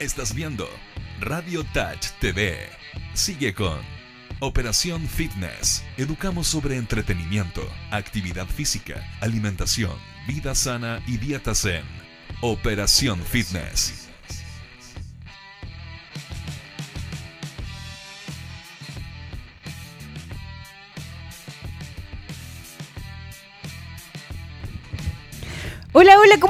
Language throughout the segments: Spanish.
Estás viendo Radio Touch TV. Sigue con Operación Fitness. Educamos sobre entretenimiento, actividad física, alimentación, vida sana y dieta zen. Operación Fitness.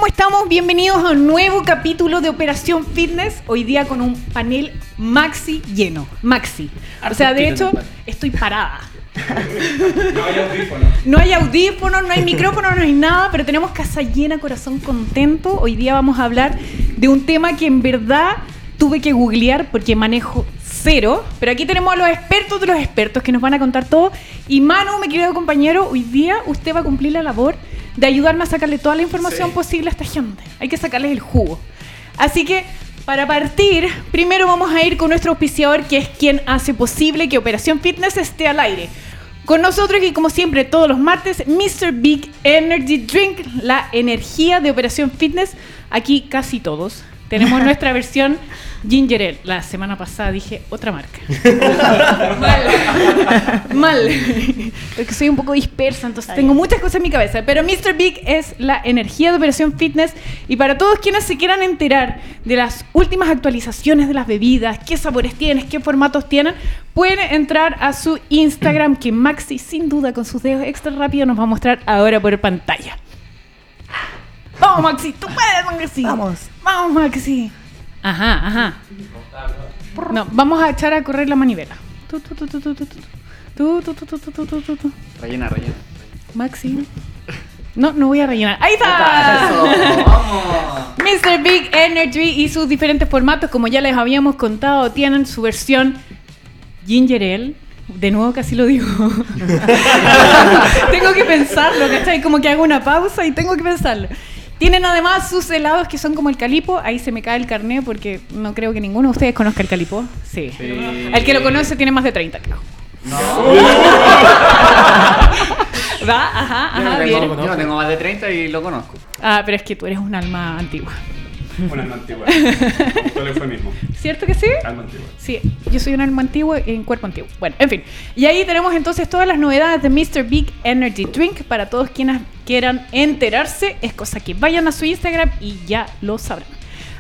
¿Cómo estamos? Bienvenidos a un nuevo capítulo de Operación Fitness. Hoy día con un panel maxi lleno. Maxi. O sea, de hecho, estoy parada. No hay audífono. No hay audífonos, no hay micrófono, no hay nada, pero tenemos casa llena, corazón contento. Hoy día vamos a hablar de un tema que en verdad tuve que googlear porque manejo cero. Pero aquí tenemos a los expertos de los expertos que nos van a contar todo. Y Manu, mi querido compañero, hoy día usted va a cumplir la labor de ayudarme a sacarle toda la información Sí. posible a esta gente. Hay que sacarles el jugo. Así que, para partir, primero vamos a ir con nuestro auspiciador, que es quien hace posible que Operación Fitness esté al aire. Con nosotros y como siempre todos los martes, Mr. Big Energy Drink, la energía de Operación Fitness. Aquí casi todos. Tenemos nuestra versión Ginger Ale. La semana pasada dije otra marca. Mal. Mal. Porque soy un poco dispersa, entonces tengo muchas cosas en mi cabeza. Pero Mr. Big es la energía de Operación Fitness. Y para todos quienes se quieran enterar de las últimas actualizaciones de las bebidas, qué sabores tienen, qué formatos tienen, pueden entrar a su Instagram, que Maxi, sin duda, con sus dedos extra rápido, nos va a mostrar ahora por pantalla. Vamos, Maxi, tú puedes, Maxi. Vamos. Vamos, Maxi. Ajá, ajá. No, vamos a echar a correr la manivela. Tu, tu. Tu, tu, tu, tu, tu, tu, tu, tu, tu. Rellena, rellena. Maxi. No, no voy a rellenar. ¡Ahí está! ¡Vamos! Mr. Big Energy y sus diferentes formatos, como ya les habíamos contado, tienen su versión Ginger Ale. De nuevo casi lo digo. tengo que pensarlo, ¿cachai? Como que hago una pausa y tengo que pensarlo. Tienen además sus helados que son como el calipo. Ahí se me cae el carné porque no creo que ninguno de ustedes conozca el calipo. Sí. Sí. El que lo conoce tiene más de 30, creo. ¿Va? Ajá, Yo no, ajá, tengo, bien. yo no tengo más de 30 y lo conozco. Ah, pero es que tú eres un alma antigua. Una alma antigua. Todo el eufemismo. ¿Cierto que sí? Alma antigua. Sí, yo soy un alma antiguo en cuerpo antiguo. Bueno, en fin. Y ahí tenemos entonces todas las novedades de Mr. Big Energy Drink para todos quienes quieran enterarse. Es cosa que vayan a su Instagram y ya lo sabrán.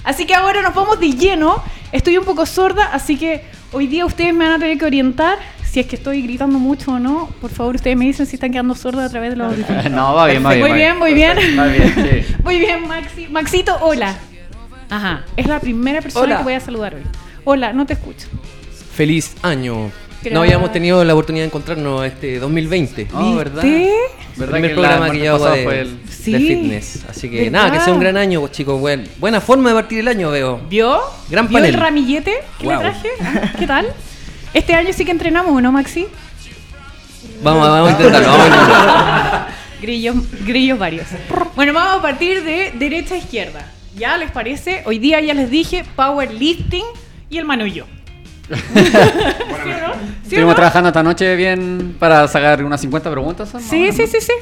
Así que ahora nos vamos de lleno. Estoy un poco sorda, así que hoy día ustedes me van a tener que orientar. Si es que estoy gritando mucho o no, por favor ustedes me dicen si están quedando sordas a través de los audífonos. No, va bien, va bien. Muy bien, muy bien. Va bien, sí. Muy bien, Maxi. Maxito, hola. Ajá, es la primera persona Hola. que voy a saludar hoy. Hola, no te escucho. Feliz año. Gracias. No habíamos tenido la oportunidad de encontrarnos este 2020. Oh, ¿verdad? ¿Verdad primer que programa que martes yo hago pasado de, fue el... Sí. de fitness. Así que ¿Verdad? nada, que sea un gran año, chicos. Buen- buena forma de partir el año, veo. ¿Vio? Gran ¿Vio el panel. ramillete que Wow. le traje? ¿Qué tal? Este año sí que entrenamos, ¿o no, Maxi? Vamos, vamos a intentarlo. Vamos a intentarlo. Grillos, grillos varios. Bueno, vamos a partir de derecha a izquierda. ¿Ya les parece? Hoy día ya les dije powerlifting y el manullo. ¿Sí o no? ¿Sí Estuvimos no? trabajando esta noche bien para sacar unas 50 preguntas. ¿son? Sí, sí, sí, sí.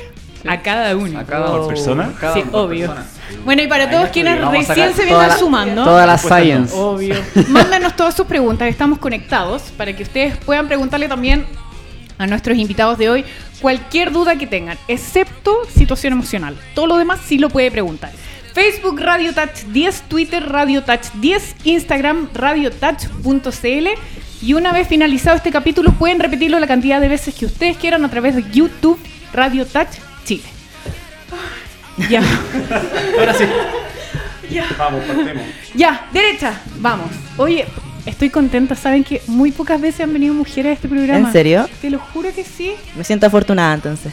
A cada uno. A cada ¿Por persona? cada Sí, obvio. persona. Bueno, y para todos quienes recién se vienen sumando. Toda la Respuesta no. science. Obvio. Mándenos todas sus preguntas, estamos conectados para que ustedes puedan preguntarle también a nuestros invitados de hoy cualquier duda que tengan, excepto situación emocional. Todo lo demás sí lo puede preguntar. Facebook Radio Touch 10, Twitter Radio Touch 10, Instagram radiotouch.cl y una vez finalizado este capítulo pueden repetirlo la cantidad de veces que ustedes quieran a través de YouTube Radio Touch Chile. Ya. Ahora sí. Ya. Vamos, partemos. Ya, derecha, vamos. Oye, estoy contenta. Saben que muy pocas veces han venido mujeres a este programa. ¿En serio? Te lo juro que sí. Me siento afortunada entonces.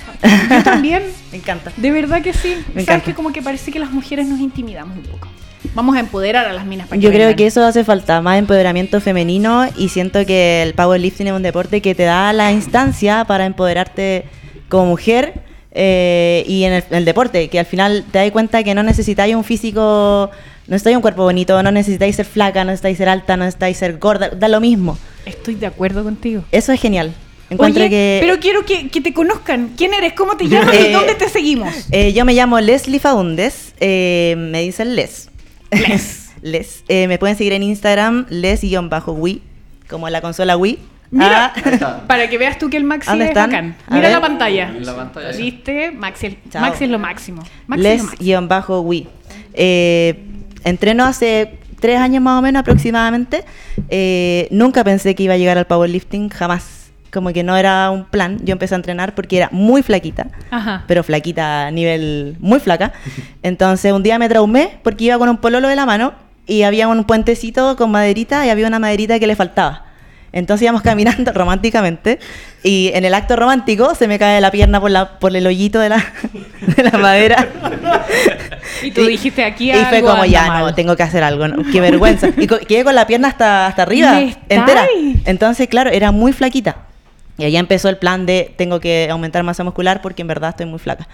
Yo también. Me encanta. De verdad que sí. Me Sabes encanta. que como que parece que las mujeres nos intimidamos un poco. Vamos a empoderar a las minas para Yo creo vengan. que eso hace falta, más empoderamiento femenino y siento que el powerlifting es un deporte que te da la instancia para empoderarte como mujer eh, y en el, en el deporte, que al final te das cuenta que no necesitáis un físico, no necesitáis un cuerpo bonito, no necesitáis ser flaca, no necesitáis ser alta, no necesitáis ser gorda, da lo mismo. Estoy de acuerdo contigo. Eso es genial. Encuentro Oye, que pero quiero que, que te conozcan. ¿Quién eres? ¿Cómo te llamas? ¿Y Eh, dónde te seguimos? eh, yo me llamo Leslie Faundes, eh, me dicen Les. Les. Les. Eh, me pueden seguir en Instagram, les-wii, como la consola Wii. Mira, Ah, para que veas tú que el Maxi ¿Dónde es están? bacán. Mira la pantalla. La pantalla. ¿Viste? Maxi, Chao. Maxi es lo máximo. Maxi es lo máximo. les-wii. Eh, entreno hace tres años más o menos aproximadamente. Eh, nunca pensé que iba a llegar al powerlifting, jamás. Como que no era un plan. Yo empecé a entrenar porque era muy flaquita. Ajá. pero flaquita a nivel muy flaca. Entonces un día me traumé porque iba con un pololo de la mano y había un puentecito con maderita y había una maderita que le faltaba. Entonces íbamos caminando románticamente y en el acto romántico se me cae la pierna por, la, por el hoyito de la, de la madera. Y tú dijiste, aquí Y fue algo como, ya, mal". no, tengo que hacer algo, ¿no? qué vergüenza. Y co- quedé con la pierna hasta, hasta arriba, entera. Entonces, claro, era muy flaquita. Y ahí empezó el plan de tengo que aumentar masa muscular porque en verdad estoy muy flaca.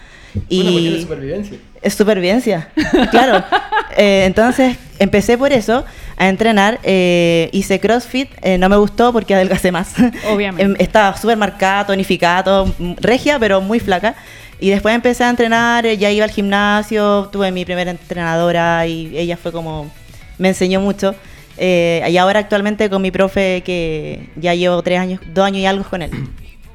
Y Una cuestión de supervivencia. es supervivencia, claro. Eh, entonces empecé por eso a entrenar. eh, hice CrossFit, eh, no me gustó porque adelgacé más. Obviamente. Em, Estaba súper marcada, tonificada, todo, mm, regia, pero muy flaca. Y después empecé a entrenar, eh, ya iba al gimnasio, tuve mi primera entrenadora y ella fue como, me enseñó mucho. Eh, y ahora actualmente con mi profe que ya llevo tres años, dos años y algo con él.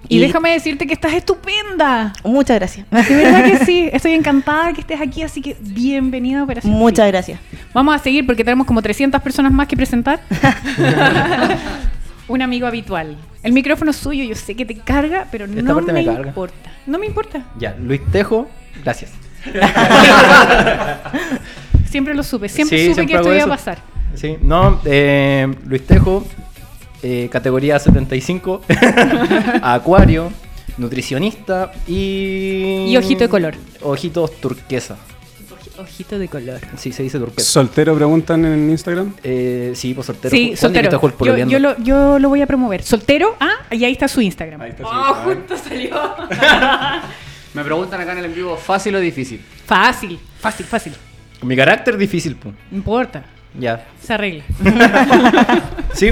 Y, déjame decirte que estás estupenda. Muchas gracias. De verdad que sí. Estoy encantada que estés aquí, así que bienvenida a Operación Muchas Fit. gracias. Vamos a seguir porque tenemos como 300 personas más que presentar. Un amigo habitual. El micrófono es suyo, yo sé que te carga, pero Esta no parte me, me carga. importa. No me importa. Ya, Luis Tejo, gracias. Siempre lo supe. Siempre Sí, supe siempre que esto iba a pasar. Sí, no, eh, Luis Tejo, eh, categoría 75, acuario, nutricionista y... Y ojito de color. Ojitos turquesa. Ojito de color. Sí, se dice turquesa. ¿Soltero preguntan en Instagram? Eh, sí, pues soltero. Sí, soltero. Yo, lo, yo lo voy a promover. ¿Soltero? Ah, y ahí está su Instagram. Ahí está su Oh, Instagram. justo salió. Me preguntan acá en el en vivo, ¿fácil o difícil? fácil, fácil, fácil. Mi carácter difícil, pues. No importa. Ya. Se arregla. ¿Sí?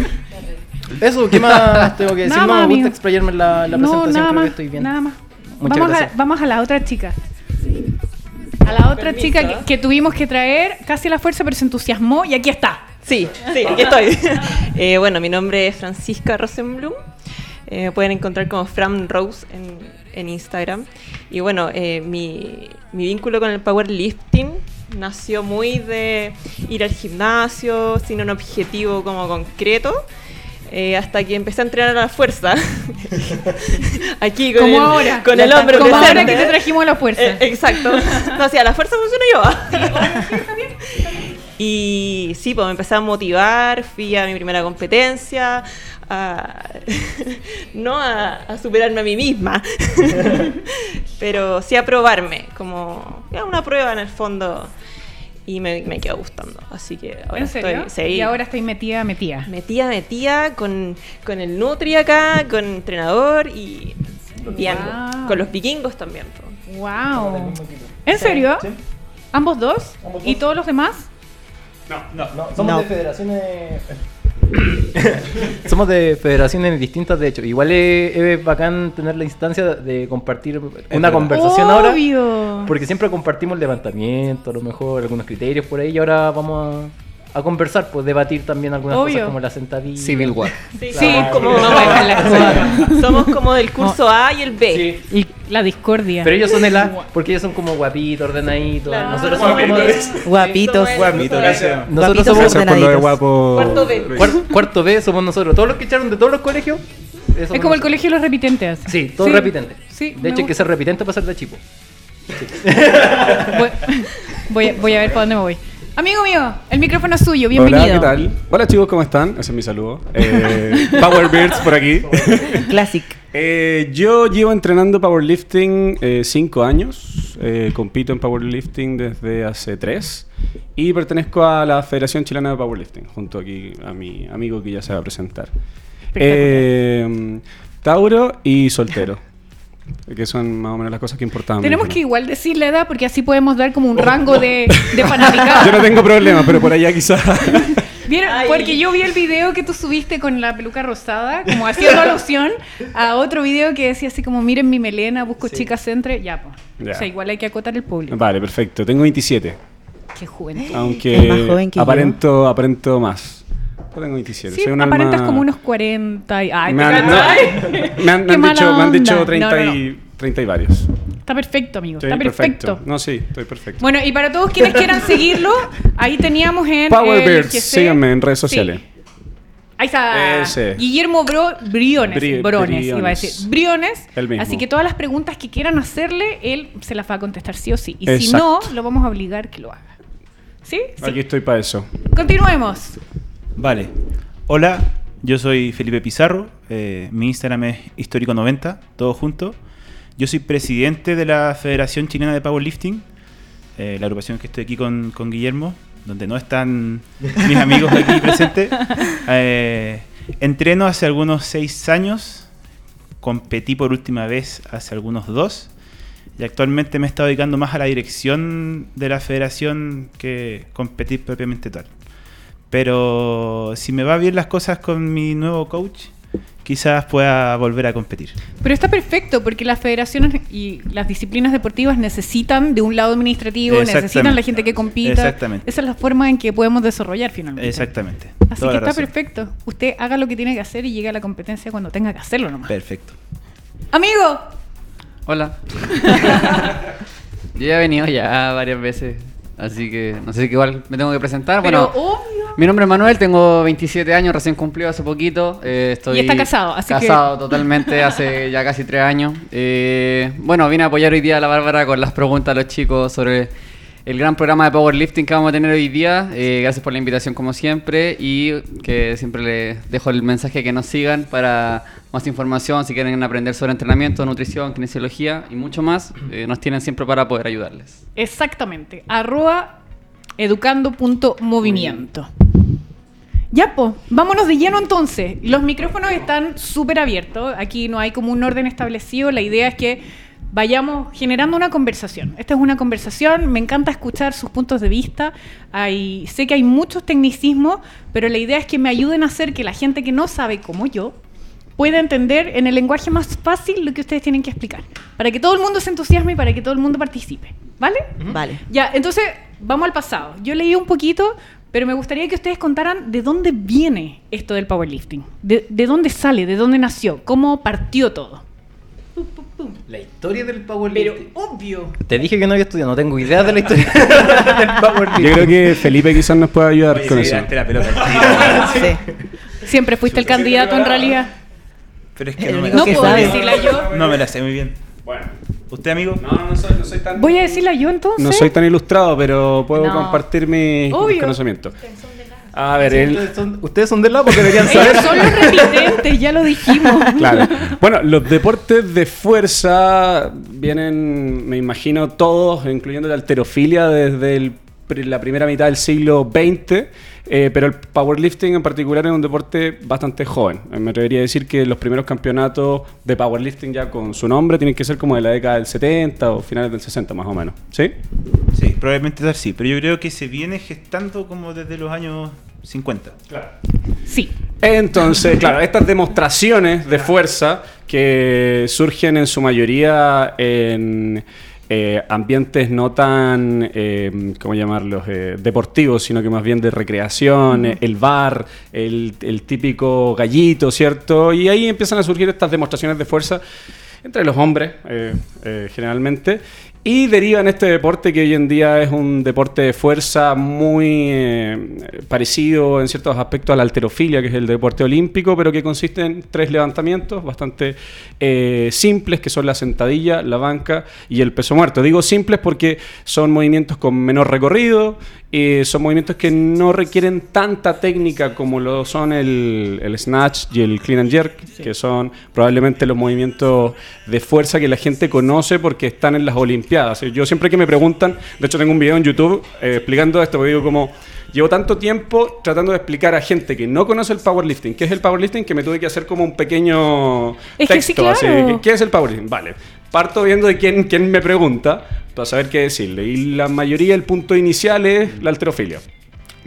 Eso, ¿qué más tengo que decir? Nada no más, me gusta amigo. explayarme en la, la no, presentación, nada creo más. que estoy bien. Nada más. Muchas vamos, a, vamos a la otra chica. A la otra chica que, que tuvimos que traer casi a la fuerza, pero se entusiasmó y aquí está. Sí, sí, aquí estoy. Eh, bueno, mi nombre es Francisca Rosenblum. Eh, me pueden encontrar como Fran Rose en, en Instagram. Y bueno, eh, mi, mi vínculo con el powerlifting nació muy de ir al gimnasio sin un objetivo como concreto. eh, hasta que empecé a entrenar a la fuerza. Aquí con Como el, ahora. Con el hombre Como ahora que te trajimos a la fuerza. Eh, exacto. No, sí, a la fuerza funciona yo. Y sí, pues me empecé a motivar, fui a mi primera competencia, a- no a, a superarme a mí misma, pero sí a probarme, como una prueba en el fondo y me, me quedó gustando. Así que ahora ¿En serio? estoy sí, Y ahora estoy metida, metida. metida, metida con, con el Nutri acá, con el entrenador y bien, Wow. con los vikingos también. pues. Wow. ¿En serio? ¿Ambos dos? ¿Y todos los demás? No, somos No. de federaciones. somos de federaciones distintas, de hecho. Igual es, es bacán tener la instancia de compartir una conversación ahora. Obvio. Porque siempre compartimos levantamiento, a lo mejor algunos criterios por ahí. Y ahora vamos a, conversar, pues debatir también algunas Obvio. cosas como la sentadilla. Civil War. Sí, Sí, somos como, no la cosa. somos como del curso A y el B. Sí. Y la discordia. Pero ellos son el A, porque ellos son como guapitos, ordenaditos. Claro. Nosotros somos Guapitos. Sí, Guapito, gracias. Nosotros Guapitos somos ordenaditos. guapo. Cuarto B. cuar- cuarto B, somos nosotros. Todos los que echaron de todos los colegios. es como el colegio de los repitentes. Sí, todos Sí. repitentes. Sí, de hecho, hay que ser repitente para ser de chico. Voy, voy, a- voy a ver para dónde me voy. Amigo mío, el micrófono es suyo, bienvenido. Hola, ¿qué tal? Hola chicos, ¿cómo están? Ese es mi saludo. Eh, Power Beards por aquí. Classic. Eh, yo llevo entrenando powerlifting 5 años. Eh, compito en powerlifting desde hace 3. Y pertenezco a la Federación Chilena de Powerlifting, junto aquí a mi amigo que ya se va a presentar. Eh, Tauro y soltero. Que son más o menos las cosas que importaban. Tenemos que igual decir la edad porque así podemos dar como un rango de, de fanaticada. Yo no tengo problema, pero por allá quizás. Porque yo vi el video que tú subiste con la peluca rosada, como haciendo alusión a otro video que decía así como, miren mi melena, busco chicas entre... Ya, pues. Ya. O sea, igual hay que acotar el público. vale, perfecto. Tengo 27. Qué juventud. Aunque Es más joven que yo. aparento, aparento más. Yo tengo 27. Sí, soy un aparentas alma- como unos 40 y... Ay, me ¿te han, no, me han- me han dicho, me han dicho onda. 30, No, no, Y, 30 y varios. Está perfecto, amigo. Está perfecto. No, sí, estoy perfecto. Bueno, y para todos quienes quieran seguirlo, ahí teníamos en. Power GC. síganme en redes Sí. sociales. Ahí está. Ese. Guillermo Bro, Briones. Bri- Brones, iba a Briones. decir. Briones. El mismo. Así que todas las preguntas que quieran hacerle, él se las va a contestar sí o sí. Y si no, lo vamos a obligar que lo haga. ¿Sí? Sí. Aquí estoy para eso. Continuemos. Vale. Hola, yo soy Felipe Pizarro. eh, mi Instagram es histórico90, todo junto. Yo soy presidente de la Federación Chilena de Powerlifting, eh, la agrupación que estoy aquí con, con Guillermo, donde no están mis amigos aquí presentes. Eh, entreno hace algunos seis años, competí por última vez hace algunos dos. Y actualmente me he estado dedicando más a la dirección de la federación que competir propiamente tal. Pero si me va bien las cosas con mi nuevo coach, quizás pueda volver a competir. Pero está perfecto porque las federaciones y las disciplinas deportivas necesitan de un lado administrativo, necesitan la gente que compita. Exactamente. Esa es la forma en que podemos desarrollar finalmente. Exactamente. Así Toda que está razón. perfecto. Usted haga lo que tiene que hacer y llegue a la competencia cuando tenga que hacerlo nomás. Perfecto. Amigo, Hola. Yo ya he venido ya varias veces, así que no sé si que igual me tengo que presentar. pero bueno, obvio. mi nombre es Manuel, tengo 27 años, recién cumplido hace poquito. eh, estoy Y está casado, así que- casado totalmente hace ya casi tres años. Eh, bueno, vine a apoyar hoy día a la Bárbara con las preguntas de los chicos sobre el gran programa de powerlifting que vamos a tener hoy día. Eh, gracias por la invitación como siempre y que siempre les dejo el mensaje que nos sigan para más información si quieren aprender sobre entrenamiento, nutrición, kinesiología y mucho más. eh, nos tienen siempre para poder ayudarles. Exactamente. Arroba educando.movimiento. Ya, pues, vámonos de lleno entonces. Los micrófonos están súper abiertos. Aquí no hay como un orden establecido. La idea es que vayamos generando una conversación. Esta es una conversación. Me encanta escuchar sus puntos de vista. Hay, sé que hay muchos tecnicismos, pero la idea es que me ayuden a hacer que la gente que no sabe como yo pueda entender en el lenguaje más fácil lo que ustedes tienen que explicar. Para que todo el mundo se entusiasme y para que todo el mundo participe. ¿Vale? Vale. Ya, entonces vamos al pasado. Yo leí un poquito, pero me gustaría que ustedes contaran de dónde viene esto del powerlifting. De, de dónde sale, de dónde nació, cómo partió todo. La historia del Pero powerlifting. obvio. Te dije que no había estudiado, no tengo idea de la historia del powerlifting. Yo creo que Felipe quizás nos pueda ayudar con eso. la pelota. Sí. Siempre fuiste el candidato en realidad. Pero es que El no me, único No puedo sabe. decirla yo. no me la sé muy bien. Bueno. ¿Usted, amigo? No, no soy, no soy tan... Voy a decirla yo entonces. No soy tan ilustrado, pero puedo No. compartir mis, Obvio. conocimientos. A ver, el, Ustedes son, ustedes son del lado porque deberían saber. Ellos son los repitentes, ya lo dijimos. Claro. Bueno, los deportes de fuerza vienen, me imagino, todos, incluyendo la alterofilia, desde el la primera mitad del siglo XX, eh, pero el powerlifting en particular es un deporte bastante joven. Eh, Me atrevería a decir que los primeros campeonatos de powerlifting ya con su nombre tienen que ser como de la década del 70 o finales del 60 más o menos. ¿Sí? Sí, probablemente tal sí, pero yo creo que se viene gestando como desde los años 50. Sí. Entonces, claro, estas demostraciones de fuerza que surgen en su mayoría en eh, ambientes no tan, eh, ¿cómo llamarlos?, eh, deportivos, sino que más bien de recreación, el bar, el, el típico gallito, ¿cierto? Y ahí empiezan a surgir estas demostraciones de fuerza entre los hombres, eh, generalmente. Y deriva en este deporte que hoy en día es un deporte de fuerza muy eh, parecido en ciertos aspectos a la alterofilia, que es el deporte olímpico, pero que consiste en tres levantamientos bastante eh, simples, que son la sentadilla, la banca y el peso muerto. Digo simples porque son movimientos con menor recorrido, y son movimientos que no requieren tanta técnica como lo son el, el snatch y el clean and jerk, que son probablemente los movimientos de fuerza que la gente conoce porque están en las Olimpiadas. Yo siempre que me preguntan, de hecho tengo un video en YouTube eh, explicando esto, porque digo como... Llevo tanto tiempo tratando de explicar a gente que no conoce el powerlifting, qué es el powerlifting, que me tuve que hacer como un pequeño Es que sí, texto. así, claro. ¿Qué es el powerlifting? Vale. Parto viendo de quién, quién me pregunta para saber qué decirle. Y la mayoría, el punto inicial es la alterofilia.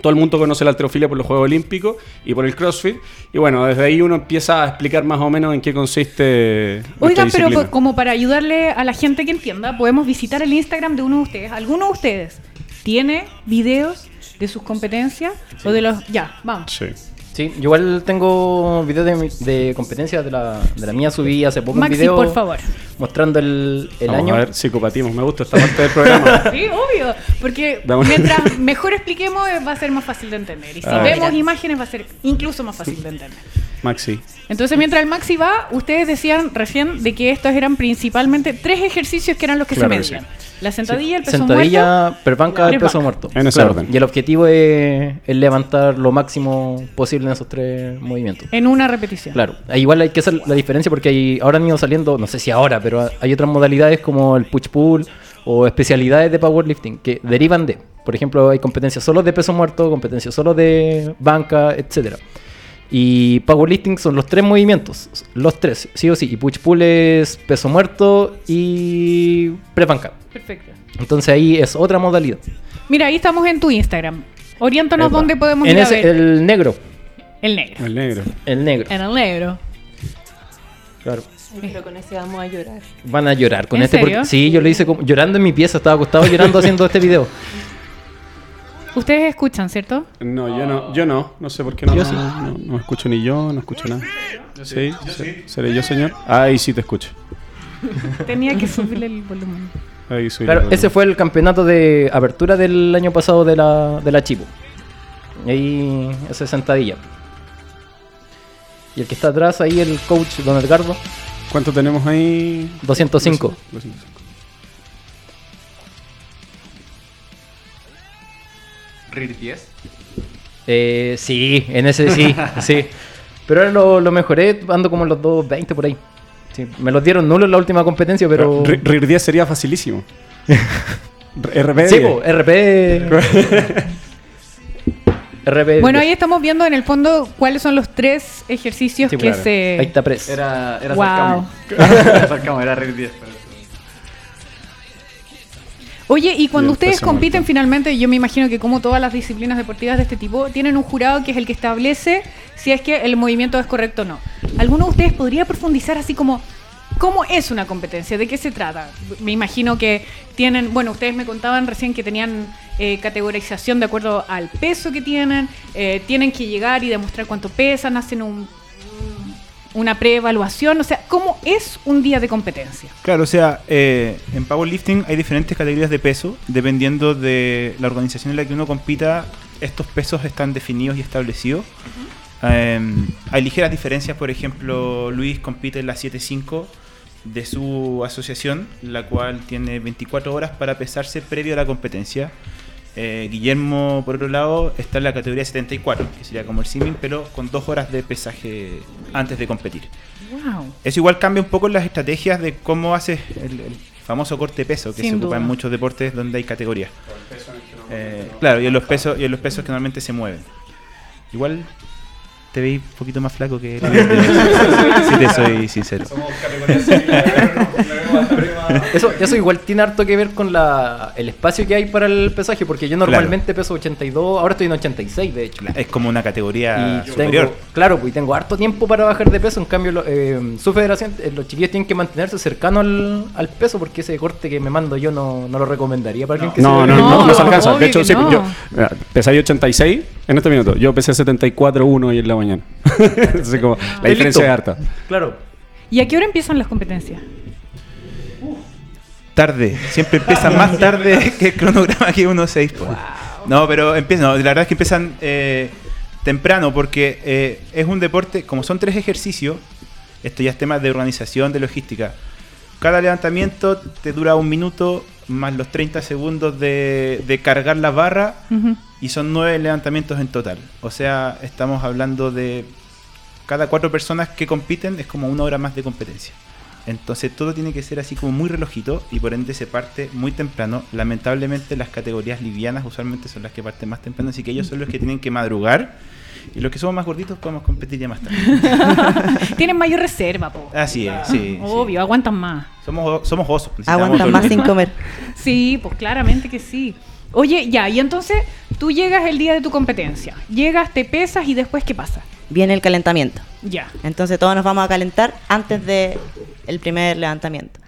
Todo el mundo conoce la alterofilia por los Juegos Olímpicos y por el CrossFit. Y bueno, desde ahí uno empieza a explicar más o menos en qué consiste. Oigan, pero como para ayudarle a la gente que entienda, podemos visitar el Instagram de uno de ustedes. ¿Alguno de ustedes ¿tiene videos de sus competencias? O de los... Ya, vamos. Sí. Sí, yo igual tengo videos de, mi- de competencia de la, de la mía, subí hace poco Maxi, un video por favor. mostrando el, el Vamos año. a ver, psicopatismo. Me gusta esta parte del programa. Sí, obvio. Porque mientras mejor expliquemos eh, va a ser más fácil de entender. Y si Ah. vemos imágenes va a ser incluso más fácil de entender. Maxi. Entonces, mientras el Maxi va, ustedes decían recién de que estos eran principalmente tres ejercicios que eran los que Claro se que medían. La sentadilla, el peso Sentadilla, muerto. perbanca, el peso muerto. En ese orden. Y el objetivo es, es levantar lo máximo posible en esos tres movimientos. En una repetición. Claro, igual hay que hacer la diferencia porque hay, ahora han ido saliendo, no sé si ahora, pero hay otras modalidades como el push pull o especialidades de powerlifting que derivan de. Por ejemplo, hay competencias solo de peso muerto, competencias solo de banca, etcétera. Y powerlifting son los tres movimientos, los tres, sí o sí. Y push pull es peso muerto y pre-banca. Perfecto. Entonces ahí es otra modalidad. Mira, ahí estamos en tu Instagram. Oriéntanos Epa. dónde podemos En ir a ese, ver. el negro. El negro. El negro. El negro. En el negro. Claro. Ay, Pero con ese vamos a llorar. Van a llorar con ¿En este. serio? porque- sí, yo lo hice como- llorando en mi pieza, estaba acostado llorando haciendo este video. Ustedes escuchan, ¿cierto? No, yo no, yo no, no sé por qué no. Yo sí. No, no escucho ni yo, no escucho nada. Sí, sí. ¿Seré yo, señor? Ahí sí te escucho. Tenía que subirle el volumen. Ahí soy Claro, yo. ese fue el campeonato de apertura del año pasado de la, de la Chivo. Y ahí, esa sentadilla. Y el que está atrás, ahí el coach Don Edgardo, ¿Cuánto tenemos ahí? 205. 205. RIR 10. Eh, sí, en ese sí, sí. Pero ahora lo, lo mejoré, ando como en los 220 por ahí. Sí, me los dieron nulos en la última competencia, pero... RIR 10 sería facilísimo. RP Sí, 10. po, RP... RP... Bueno, ahí estamos viendo en el fondo cuáles son los tres ejercicios Sí, que claro. se... Ahí está press. Era, era Wow. Sarcamo. Era Sarcamo, era RIR 10. pero- Oye, y cuando Y ustedes compiten muerto. finalmente, yo me imagino que como todas las disciplinas deportivas de este tipo, tienen un jurado que es el que establece si es que el movimiento es correcto o no. ¿Alguno de ustedes podría profundizar así como cómo es una competencia? ¿De qué se trata? Me imagino que tienen, bueno, ustedes me contaban recién que tenían eh, categorización de acuerdo al peso que tienen, eh, tienen que llegar y demostrar cuánto pesan, hacen un, una preevaluación, o sea, ¿cómo es un día de competencia? Claro, o sea, eh, en powerlifting hay diferentes categorías de peso. Dependiendo de la organización en la que uno compita, estos pesos están definidos y establecidos. Eh, hay ligeras diferencias, por ejemplo, Luis compite en la 7.5 de su asociación, la cual tiene 24 horas para pesarse previo a la competencia. Eh, Guillermo, por otro lado, está en la categoría 74, que sería como el símil, pero con dos horas de pesaje antes de competir. Wow. Eso igual cambia un poco las estrategias de cómo haces el, el famoso corte de peso que Sin se ocupa en muchos deportes donde hay categorías. Eh, claro, y en los pesos y en los pesos que normalmente se mueven. Igual te veis un poquito más flaco que si te soy sincero. Eso, eso igual tiene harto que ver con la, el espacio que hay para el pesaje, porque yo normalmente peso 82, ahora estoy en 86 de hecho. Es como una categoría Y superior. tengo, claro, pues y tengo harto tiempo para bajar de peso. En cambio, lo- eh, su federación, eh, los chiquillos tienen que mantenerse cercano al, al peso porque ese corte que me mando yo no, no lo recomendaría para alguien que No, se no, no, no, No, se alcanza. De hecho, sí, no. yo pesaría 86 en este minuto. Yo pesé 74.1 hoy en la mañana. Entonces, como, la Estoy diferencia es harta. Claro. ¿Y a qué hora empiezan las competencias? Tarde, siempre empiezan más tarde que el cronograma que uno se dispone. No, pero empiezan, no, la verdad es que empiezan eh, temprano porque eh, es un deporte, como son tres ejercicios, esto ya es tema de organización, de logística. Cada levantamiento te dura un minuto más los 30 segundos de, de cargar la barra. Y son nueve levantamientos en total. O sea, estamos hablando de cada cuatro personas que compiten es como una hora más de competencia. Entonces todo tiene que ser así como muy relojito y por ende se parte muy temprano. Lamentablemente las categorías livianas usualmente son las que parten más temprano, así que ellos son los que tienen que madrugar y los que somos más gorditos podemos competir ya más tarde. Tienen mayor reserva, po. Así es, sí. sí. Obvio, aguantan más. Somos, somos osos. Aguantan más sin comer. Sí, pues claramente que sí. Oye, ya, y entonces tú llegas el día de tu competencia. Llegas, te pesas y después, ¿qué pasa? Viene el calentamiento. Ya. Entonces todos nos vamos a calentar antes de el primer levantamiento.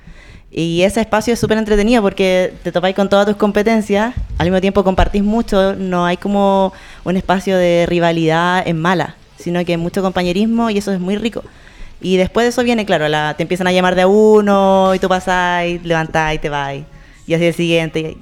Y ese espacio es súper entretenido porque te topáis con todas tus competencias, al mismo tiempo compartís mucho, no hay como un espacio de rivalidad en mala, sino que hay mucho compañerismo y eso es muy rico. Y después de eso viene, claro, la, te empiezan a llamar de a uno y tú pasáis, levantás y te vas. Y así el siguiente. y-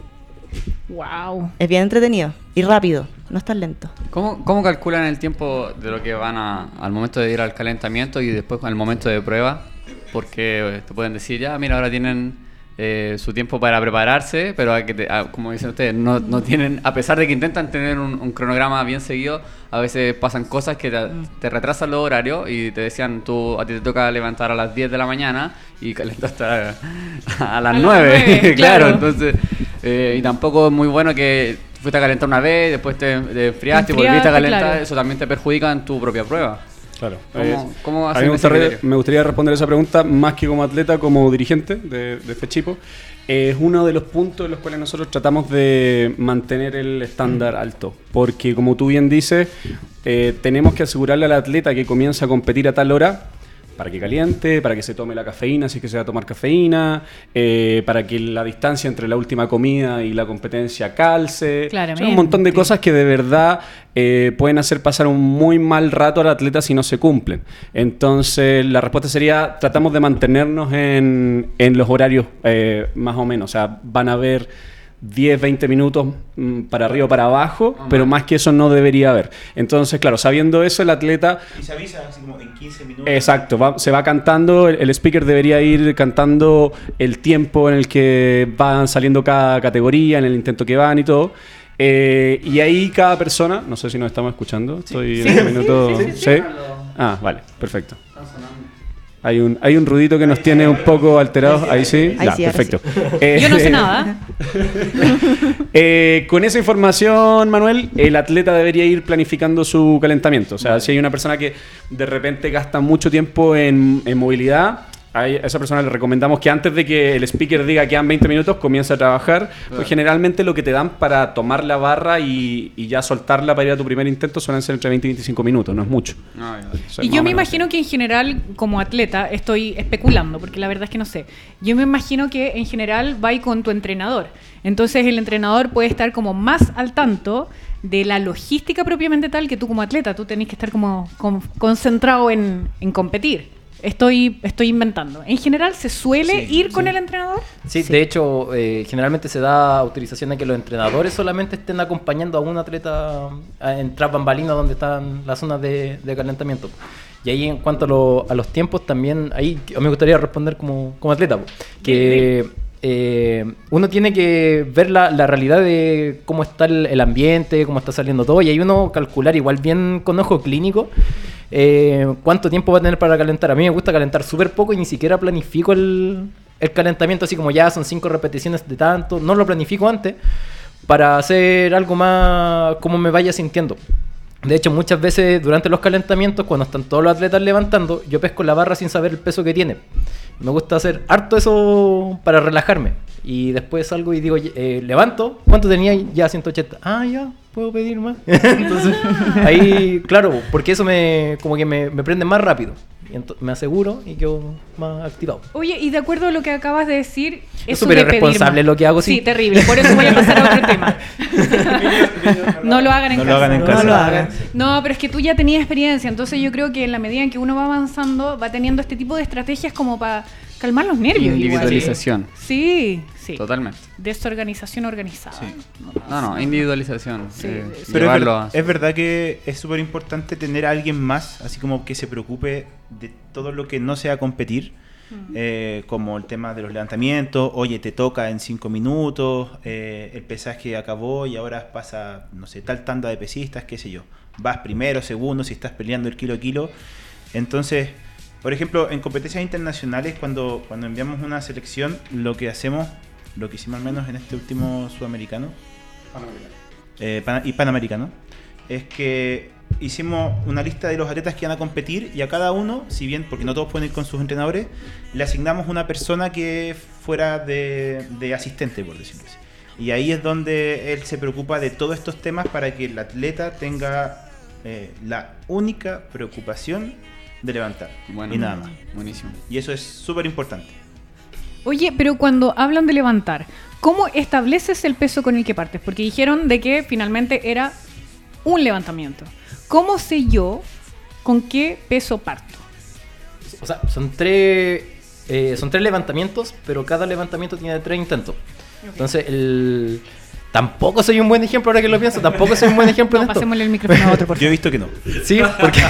Wow. Es bien entretenido y rápido, no es tan lento. ¿Cómo, cómo calculan el tiempo de lo que van a, al momento de ir al calentamiento y después al momento de prueba? Porque eh, te pueden decir, ya, mira, ahora tienen eh, su tiempo para prepararse, pero a que te- a- como dicen ustedes, no, no tienen, a pesar de que intentan tener un, un cronograma bien seguido, a veces pasan cosas que te, te retrasan los horarios y te decían, tú a ti te toca levantar a las 10 de la mañana y calentaste a, a las las 9, nueve, claro, claro. entonces, eh, y tampoco es muy bueno que fuiste a calentar una vez, después te, te enfriaste y Te volviste a calentar, claro. eso también te perjudica en tu propia prueba. Claro. ¿Cómo- Eh, a mí gustaría, me gustaría responder esa pregunta más que como atleta, como dirigente de, de Fechipo. Es uno de los puntos en los cuales nosotros tratamos de mantener el estándar alto. Porque, como tú bien dices, eh, tenemos que asegurarle al atleta que comienza a competir a tal hora para que caliente, para que se tome la cafeína si es que se va a tomar cafeína, eh, para que la distancia entre la última comida y la competencia calce. Claramente. Son un montón de cosas que de verdad eh, pueden hacer pasar un muy mal rato al atleta si no se cumplen. Entonces, la respuesta sería, tratamos de mantenernos en, en los horarios eh, más o menos. O sea, van a haber 10, 20 minutos mm, para arriba o para abajo, pero más que eso no debería haber. Entonces, claro, sabiendo eso, el atleta... Y se avisa así como en 15 minutos. Exacto, va- se va cantando, el, el speaker debería ir cantando el tiempo en el que van saliendo cada categoría, en el intento que van y todo. Eh, y ahí cada persona, no sé si nos estamos escuchando, estoy en Sí, este minuto... sí, sí, sí, sí. Ah, vale, perfecto. Hay un, hay un ruidito que nos tiene un poco alterados, ahí sí, Ahí ya, sí, perfecto. Yo no sé Eh, nada. eh, con esa información, Manuel, el atleta debería ir planificando su calentamiento. O sea, si hay una persona que de repente gasta mucho tiempo en, en movilidad, a esa persona le recomendamos que antes de que el speaker diga que quedan 20 minutos, comience a trabajar. Pues generalmente lo que te dan para tomar la barra y, y ya soltarla para ir a tu primer intento suelen ser entre 20 y 25 minutos, no es mucho. O sea, Y yo me imagino que en general, como atleta, estoy especulando, porque la verdad es que no sé. Yo me imagino que en general va con tu entrenador. Entonces el entrenador puede estar como más al tanto de la logística propiamente tal que tú como atleta. Tú tenés que estar como con- concentrado en, en competir. Estoy, estoy inventando. En general, ¿se suele ir con el entrenador? Sí, de hecho, eh, generalmente se da autorización a que los entrenadores solamente estén acompañando a un atleta en tras bambalinas donde están las zonas de, de calentamiento. Y ahí en cuanto a, lo- a los tiempos también, ahí me gustaría responder como, como atleta, que eh, uno tiene que ver la, la realidad de cómo está el, ambiente, cómo está saliendo todo, y ahí uno calcular igual bien con ojo clínico eh, cuánto tiempo va a tener para calentar. A mí me gusta calentar súper poco y ni siquiera planifico el, el calentamiento así como ya son cinco repeticiones de tanto, no lo planifico antes para hacer algo más como me vaya sintiendo. De hecho, muchas veces durante los calentamientos, cuando están todos los atletas levantando, yo pesco la barra sin saber el peso que tiene. Me gusta hacer harto eso para relajarme. Y después salgo y digo, eh, levanto, ¿cuánto tenía? Ya 180. Ah, ya, puedo pedir más. Entonces, ahí, claro, porque eso me como que me, me prende más rápido. Y me aseguro y quedo más activado. Oye, y de acuerdo a lo que acabas de decir, Es súper irresponsable lo que hago, Sí, sí. terrible. Por eso voy a pasar a otro tema. no lo hagan en No casa. lo hagan en casa. No lo hagan. No, pero es que tú ya tenías experiencia, entonces yo creo que en la medida en que uno va avanzando, va teniendo este tipo de estrategias como para calmar los nervios. igual. Individualización. Sí, sí. Totalmente. Desorganización organizada. No, no, individualización. Sí, eh, sí, sí. Pero es, ver- a- es verdad que es súper importante tener a alguien más, así como que se preocupe de todo lo que no sea competir, eh, como el tema de los levantamientos, oye, te toca en cinco minutos, eh, el pesaje acabó y ahora pasa, no sé, tal tanda de pesistas, qué sé yo. Vas primero, segundo, si estás peleando el kilo a kilo. Entonces, por ejemplo, en competencias internacionales, cuando, cuando enviamos una selección, lo que hacemos, lo que hicimos al menos en este último sudamericano, eh, y panamericano, es que hicimos una lista de los atletas que van a competir y a cada uno, si bien, porque no todos pueden ir con sus entrenadores, le asignamos una persona que fuera de, de asistente, por decirlo así. Y ahí es donde él se preocupa de todos estos temas para que el atleta tenga eh, la única preocupación de levantar. Bueno, y nada más. Buenísimo. Y eso es súper importante. Oye, pero cuando hablan de levantar, ¿cómo estableces el peso con el que partes? Porque dijeron de que finalmente era un levantamiento. ¿Cómo sé yo con qué peso parto? O sea, son tres, eh, son tres levantamientos, pero cada levantamiento tiene tres intentos. Entonces, el... Tampoco soy un buen ejemplo ahora que lo pienso, tampoco soy un buen ejemplo No, en esto. pasémosle el micrófono a otro, por Yo he favor. visto que no. Sí, porque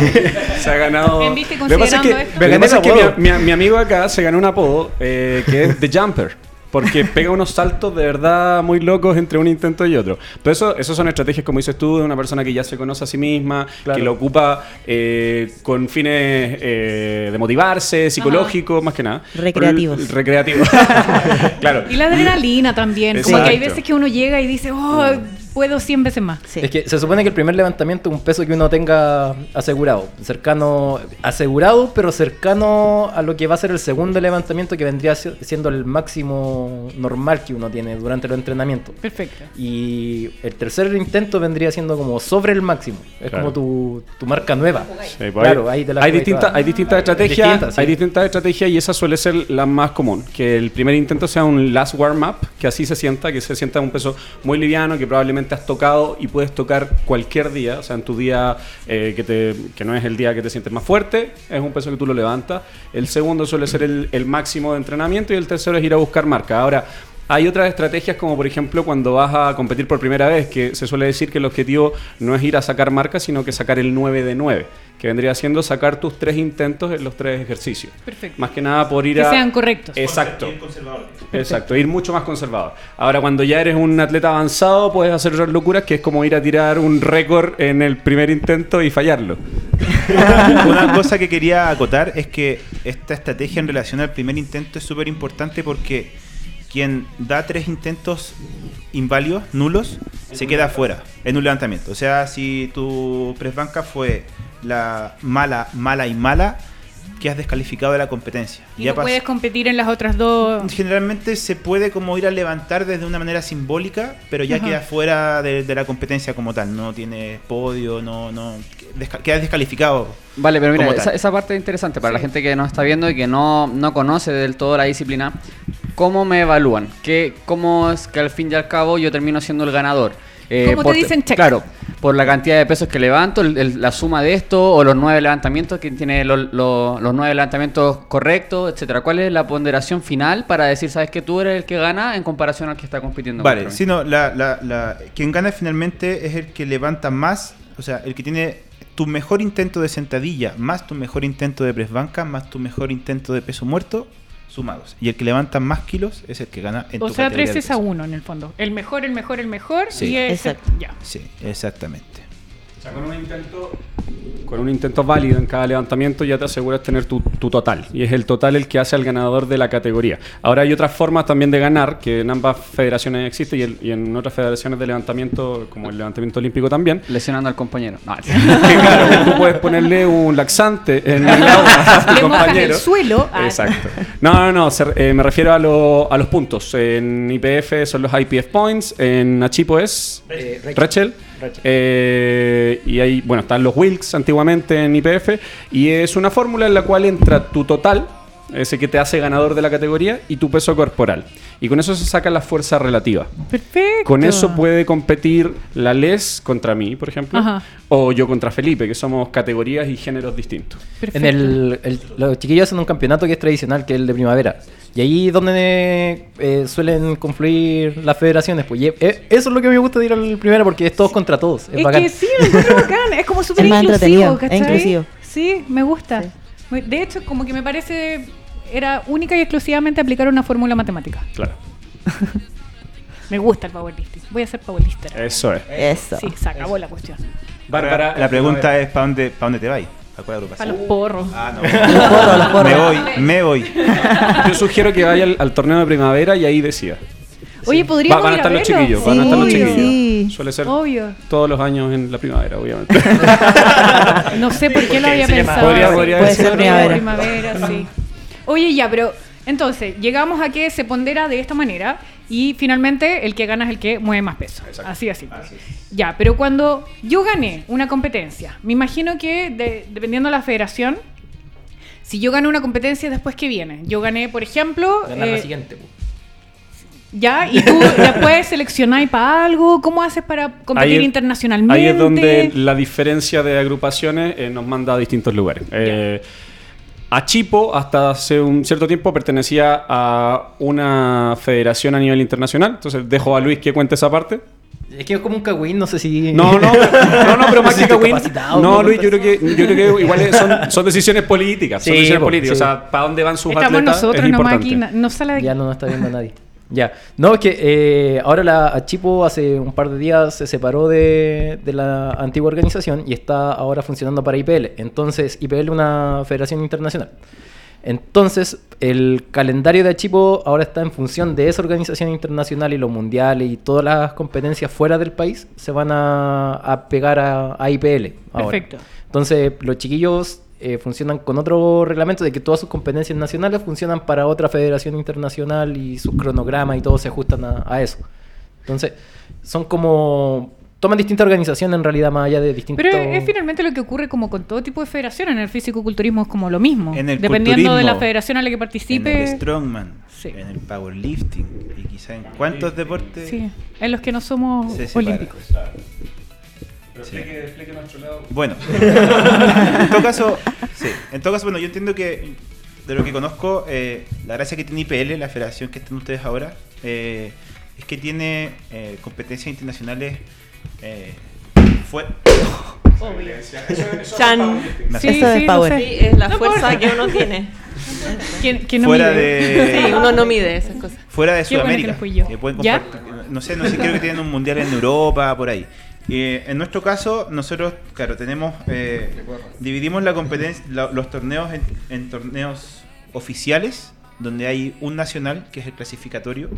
Se ha ganado. Lo que pasa es que, considerando esto. lo que Me pasa es que gané mi, mi- mi amigo acá se ganó un apodo eh, que es The Jumper. Porque pega unos saltos de verdad muy locos entre un intento y otro. Pero eso, eso son estrategias, como dices tú, de una persona que ya se conoce a sí misma, Claro. que lo ocupa eh, con fines eh, de motivarse, psicológicos, más que nada. Recreativos. El- Recreativos. claro. Y la adrenalina también. Como que hay veces que uno llega y dice, oh, puedo 100 veces más. Sí. Es que se supone que el primer levantamiento es un peso que uno tenga asegurado, cercano, asegurado, pero cercano a lo que va a ser el segundo levantamiento que vendría si- siendo el máximo normal que uno tiene durante los entrenamientos. Perfecto. Y el tercer intento vendría siendo como sobre el máximo. Es Claro. como tu, tu marca nueva. Sí, pues claro, hay, ahí te la hay toda. hay distintas estrategias, Distintas, sí. hay distintas estrategias y esa suele ser la más común. Que el primer intento sea un last warm up, que así se sienta, que se sienta un peso muy liviano, que probablemente has tocado y puedes tocar cualquier día, o sea, en tu día eh, que, te, que no es el día que te sientes más fuerte, es un peso que tú lo levantas. El segundo suele ser el máximo de entrenamiento y el tercero es ir a buscar marca. Ahora, hay otras estrategias como por ejemplo cuando vas a competir por primera vez, que se suele decir que el objetivo no es ir a sacar marca, sino que sacar el 9 de 9, que vendría siendo sacar tus tres intentos en los tres ejercicios. Perfecto. Más que nada por ir Que a... sean correctos. Exacto. Exacto, ir mucho más conservador. Ahora, cuando ya eres un atleta avanzado, puedes hacer otras locuras, que es como ir a tirar un récord en el primer intento y fallarlo. Una cosa que quería acotar es que esta estrategia en relación al primer intento es súper importante porque quien da tres intentos inválidos, nulos, se queda fuera en un levantamiento. O sea, si tu press banca fue la mala, mala y mala, quedas descalificado de la competencia. Y Ya no puedes competir en las otras dos. Generalmente se puede como ir a levantar desde una manera simbólica, pero ya Ajá. queda fuera de, de la competencia como tal. No tiene podio, no, no desca- quedas descalificado. Vale, pero mira, esa, esa parte es interesante para la gente que nos está viendo y que no, no conoce del todo la disciplina. ¿Cómo me evalúan? ¿Qué, ¿Cómo es que al fin y al cabo yo termino siendo el ganador? Eh, ¿Cómo te dicen check? Claro, por la cantidad de pesos que levanto, el- el- la suma de esto, o los nueve levantamientos, que tiene lo- lo- los nueve levantamientos correctos, etcétera. ¿Cuál es la ponderación final para decir, sabes que tú eres el que gana en comparación al que está compitiendo? Vale, si no, la, la- la- quien gana finalmente es el que levanta más, o sea, el que tiene tu mejor intento de sentadilla, más tu mejor intento de press banca, más tu mejor intento de peso muerto, sumados. Y el que levanta más kilos es el que gana en O tu sea, categoría 3 de es a peso. 1 en el fondo. El mejor, el mejor, el mejor. Sí. y ese- Exacto. ya. Sí, exactamente. Sea, con un intento, con un intento válido en cada levantamiento ya te aseguras tener tu, tu total. Y es el total el que hace al ganador de la categoría. Ahora hay otras formas también de ganar, que en ambas federaciones existe y, el- y en otras federaciones de levantamiento, como el levantamiento olímpico también. Lesionando al compañero. No, Que claro, tú puedes ponerle un laxante en el agua a tu mojas el compañero. suelo. Exacto. No, no, no, se- eh, me refiero a, lo- a los puntos. En IPF son los IPF points, en Achipo es Eh, Rachel. Rachel. Eh, y ahí, bueno, están los Wilks antiguamente en IPF. Y es una fórmula en la cual entra tu total, ese que te hace ganador de la categoría, y tu peso corporal. Y con eso se saca la fuerza relativa. Perfecto. Con eso puede competir la Les contra mí, por ejemplo, Ajá. o yo contra Felipe, que somos categorías y géneros distintos. Perfecto. En el, el- los chiquillos hacen un campeonato que es tradicional, que es el de primavera. Y ahí es donde eh, suelen confluir las federaciones. Pues y, eh, eso es lo que me gusta de ir al primero, porque es todos contra todos. Es, Es bacán. que sí, lo encuentro bacán. Es como súper Es inclusivo, es inclusivo. Sí, me gusta. De hecho, como que me parece. Era única y exclusivamente aplicar una fórmula matemática. Claro. Me gusta el powerlifting. Voy a ser powerlifter. Eso es. Eso. Sí, se acabó la cuestión. Bárbara, la pregunta es: ¿para dónde, para dónde te vas? ¿A cuál agrupación? Para los porros. Ah, no. Los porros, los porros. Me voy, me voy. Yo sugiero que vaya al, al torneo de primavera y ahí decida. Oye, podríamos Va- van a ir estar los chiquillos, van a estar los chiquillos. Sí. Suele ser Obvio. todos los años en la primavera, obviamente. No sé por qué lo había pensado. Podría- así. podría Puede ser primavera. primavera, sí. Oye, ya, pero entonces, llegamos a que se pondera de esta manera y finalmente el que gana es el que mueve más peso. Así, así. Ya, pero cuando yo gané una competencia, me imagino que de- dependiendo de la federación, Si yo gano una competencia, ¿después qué viene? Yo gané, por ejemplo... Ganar la eh, siguiente. Ya, y tú después seleccionáis para algo. ¿Cómo haces para competir Ahí- internacionalmente? Ahí es donde la diferencia de agrupaciones eh, nos manda a distintos lugares. Eh, a Chipo, hasta hace un cierto tiempo, pertenecía a una federación a nivel internacional. Entonces dejo a Luis que cuente esa parte. Es que es como un cagüín, no sé si. No, no, no, no, pero más que capacitado, No, ¿no? Luis, yo creo que, yo creo que igual son, son decisiones políticas. son decisiones po, políticas. sí. O sea, para dónde van sus Estamos atletas nosotros es nomás importante. aquí. na- No sale de aquí. Ya no nos está viendo nadie. Ya. No, es que eh, ahora la Achipo hace un par de días se separó de, de la antigua organización y está ahora funcionando para IPL. Entonces, IPL es una federación internacional. Entonces, el calendario de Achipo ahora está en función de esa organización internacional y los mundiales y todas las competencias fuera del país se van a, a pegar a, a IPL. ahora. Perfecto. Entonces, los chiquillos eh, funcionan con otro reglamento de que todas sus competencias nacionales funcionan para otra federación internacional y sus cronogramas y todo se ajustan a, a eso. Entonces, son como... Toman distintas organizaciones en realidad más allá de distintos... Pero es, es finalmente lo que ocurre como con todo tipo de federación. En el físico-culturismo es como lo mismo. En el Dependiendo de la federación a la que En participe. el strongman, Sí. en el powerlifting y quizá en cuántos deportes Sí, en los que no somos se separa. olímpicos. Sí. Bueno, en todo caso, sí, en todo caso, bueno, yo entiendo que de lo que conozco, eh, la gracia que tiene IPL, la federación que están ustedes ahora, eh, es que tiene eh, competencias internacionales eh, fue- Chan. Sí, Eso es sí, power. lo Sí, sé. es la No fuerza importa. que uno tiene. Que, que no fuera mide. Sí, de uno no mide esas cosas. fuera de Qué bueno que Sudamérica. no fui yo. que pueden ¿Ya? no sé, no sé, creo que tienen un mundial en Europa, por ahí. Eh, en nuestro caso, nosotros, claro, tenemos, eh, dividimos la competencia, los torneos en, en torneos oficiales, donde hay un nacional, que es el clasificatorio,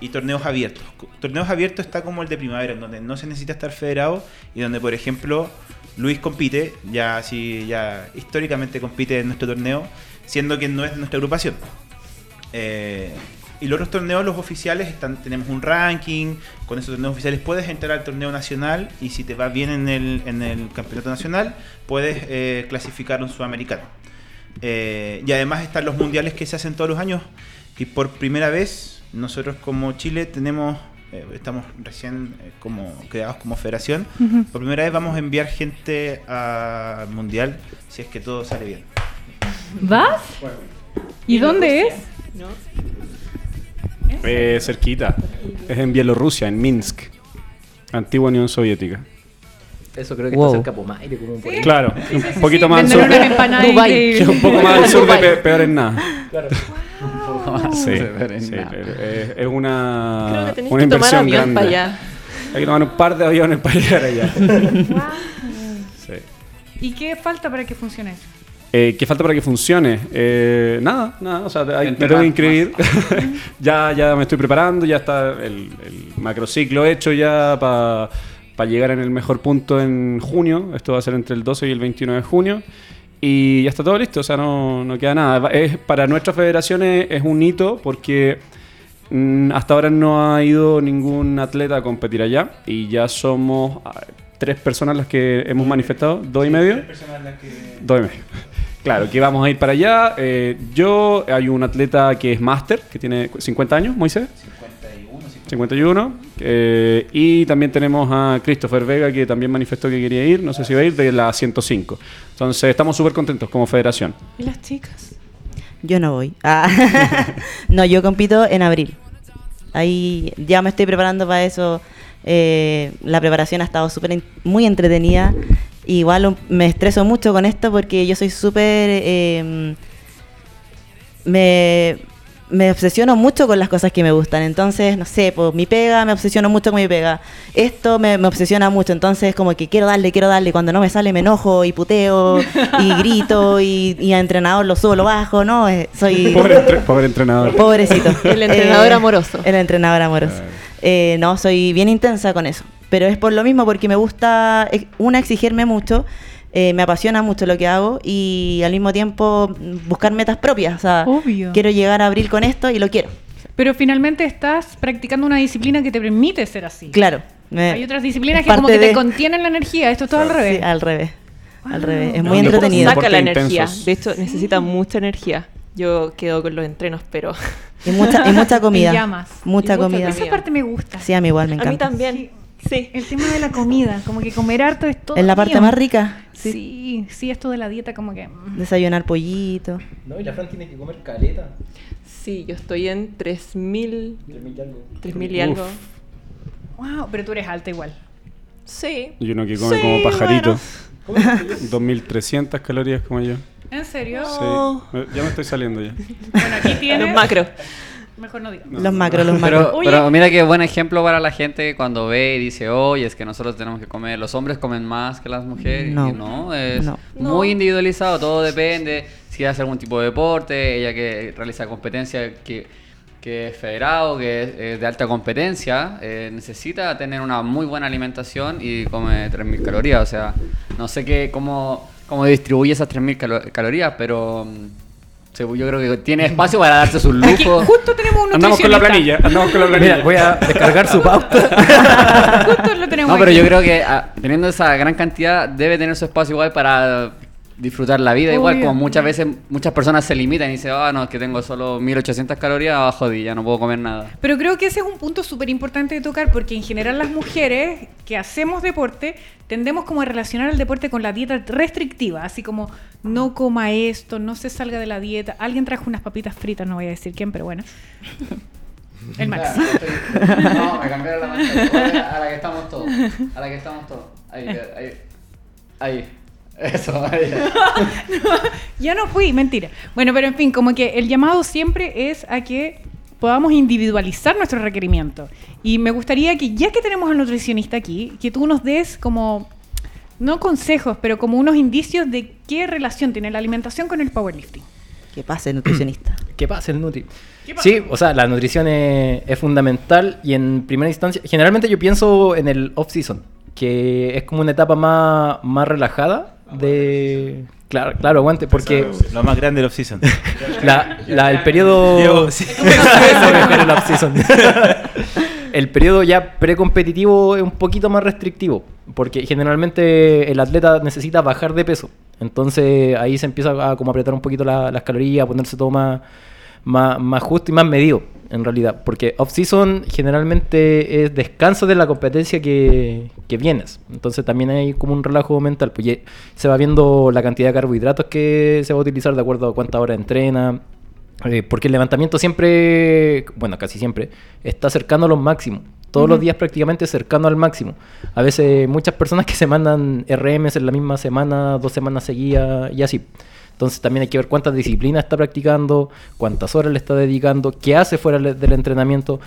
y torneos abiertos. Torneos abiertos está como el de primavera, en donde no se necesita estar federado y donde, por ejemplo, Luis compite, ya así, ya históricamente compite en nuestro torneo, siendo que no es nuestra agrupación. Eh, y los otros torneos, los oficiales, están, tenemos un ranking. Con esos torneos oficiales puedes entrar al torneo nacional y si te va bien en el, en el campeonato nacional, puedes eh, clasificar un sudamericano. Eh, y además están los mundiales que se hacen todos los años. Y por primera vez, nosotros como Chile tenemos, eh, estamos recién eh, como creados como federación. Por primera vez vamos a enviar gente al mundial si es que todo sale bien. ¿Vas? ¿Y dónde es? ¿no? Eh, cerquita. Es en Bielorrusia, en Minsk. Antigua Unión Soviética. Eso creo que Wow. está cerca de Pomaire, como por ahí. Claro, un Sí, poquito sí, más al venden sur. unas de- empanadas Dubái. un poco más al sur de pe- peor en nada. Poco Sí, sí, nada. eh, es una, Creo que tenés una que tomar inversión avión grande. para allá. Hay que tomar un par de aviones para llegar allá. Sí. ¿Y qué falta para que funcione eso? Eh, ¿Qué falta para que funcione? Eh, nada, nada. O sea, hay- me tengo que inscribir. ya, ya me estoy preparando, ya está el, el macrociclo hecho ya para llegar en el mejor punto en junio. Esto va a ser entre el 12 y el 21 de junio. Y ya está todo listo, o sea, no, no queda nada. Es, para nuestras federaciones es un hito porque mm, hasta ahora no ha ido ningún atleta a competir allá y ya somos ah, tres personas las que hemos manifestado, dos y medio. Dos y medio. Claro, que vamos a ir para allá. Eh, yo, hay un atleta que es máster, que tiene 50 años, Moisés. 51. eh, y también tenemos a Christopher Vega, que también manifestó que quería ir, no sé si va a ir, de la 105. Entonces, estamos súper contentos como federación. ¿Y las chicas? Yo no voy. Ah. no, yo compito en abril. Ahí ya me estoy preparando para eso. Eh, la preparación ha estado súper muy entretenida. Igual me estreso mucho con esto porque yo soy súper... eh, me, me obsesiono mucho con las cosas que me gustan. Entonces, no sé, pues mi pega, me obsesiono mucho con mi pega. Esto me, me obsesiona mucho. Entonces, como que quiero darle, quiero darle. Cuando no me sale, me enojo y puteo y grito y, y a entrenador lo subo, lo bajo. No, Eh, soy. Pobre, entre- pobre entrenador. Pobrecito. El entrenador amoroso. El entrenador amoroso. Eh, no, soy bien intensa con eso. Pero es por lo mismo, porque me gusta, ex- una, exigirme mucho, eh, me apasiona mucho lo que hago y al mismo tiempo buscar metas propias. O sea, Obvio. quiero llegar a abril con esto y lo quiero. Pero finalmente estás practicando una disciplina que te permite ser así. Claro. me- Hay otras disciplines es que como que te contienen la energía. Esto es todo al revés. Sí, al revés. Al revés, es Ah. muy entretenido. Saca la energía. intensos. De hecho, necesita mucha energía. Yo quedo con los entrenos, pero Y mucha, y mucha comida. En llamas. Mucha Y mucha comida. comida. Esa parte me gusta. Sí, a mí igual me a mí encanta. también. Sí. El tema de la comida, como que comer harto es todo. Es la parte mío. más rica. Sí. sí, esto de la dieta como que... mm. Desayunar pollito. No, y la Fran tiene que comer caleta. Sí, yo estoy en 3000, 3000 y Uf. algo. Wow, pero tú eres alta igual. Sí. Y uno que come Sí, como pajarito. bueno. 2300 calorías como yo. ¿En serio? No. Sí. Me- Ya me estoy saliendo ya. Bueno, aquí tienes... Los macros. Mejor no digo. Los macros, los macros. Pero, mira qué buen ejemplo para la gente cuando ve y dice, oye, es que nosotros tenemos que comer, los hombres comen más que las mujeres. No. No, es No. muy No. individualizado, todo depende. Si hace algún tipo de deporte, ella que realiza competencia que, que es federado, que es, es de alta competencia, eh, necesita tener una muy buena alimentación y come 3.000 calorías. O sea, no sé qué, cómo, cómo distribuye esas 3.000 calo- calorías, pero... yo creo que tiene espacio para darse sus Aquí lujos. justo tenemos un Andamos con la planilla. Andamos con la planilla. Mira, voy a descargar su pauta. Justo lo tenemos No, pero aquí. yo creo que ah, teniendo esa gran cantidad debe tener su espacio igual para disfrutar la vida. Igual como muchas veces muchas personas se limitan y dicen, ah, no, es que tengo solo 1800 calorías, ah, jodí, ya no puedo comer nada. Pero creo que ese es un punto súper importante de tocar porque en general las mujeres que hacemos deporte tendemos como a relacionar el deporte con la dieta restrictiva, así como no coma esto, no se salga de la dieta. Alguien trajo unas papitas fritas, no voy a decir quién, pero bueno. El Max. No, a cambiar la pantalla. A la que estamos todos. A la que estamos todos. Ahí, ahí. Ahí. Eso, ahí. Ya no fui, mentira. Bueno, pero en fin, como que el llamado siempre es a que podamos individualizar nuestros requerimientos. Y me gustaría que, ya que tenemos al nutricionista aquí, que tú nos des como, no consejos, pero como unos indicios de qué relación tiene la alimentación con el powerlifting. Que pase, nutricionista. ¿Qué pasa el Nutri? Sí, o sea, la nutrición es, es fundamental y en primera instancia, generalmente yo pienso en el off-season, que es como una etapa más, más relajada de... Claro, claro, aguante, porque Lo más grande del off-season. la, la- el periodo... El off-season. el periodo ya precompetitivo es un poquito más restrictivo, porque generalmente el atleta necesita bajar de peso. Entonces ahí se empieza a como apretar un poquito la- las calorías, a ponerse todo más, más, más justo y más medido, en realidad. Porque off-season generalmente es descanso de la competencia que, que vienes. Entonces también hay como un relajo mental. Pues se va viendo la cantidad de carbohidratos que se va a utilizar de acuerdo a cuántas horas entrena. Eh, porque el levantamiento siempre, bueno, casi siempre, está cercano a los máximos. Todos los días prácticamente cercano al máximo. A veces muchas personas que se mandan RMs en la misma semana, dos semanas seguidas y así. Entonces también hay que ver cuántas disciplinas está practicando, cuántas horas le está dedicando, qué hace fuera del entrenamiento.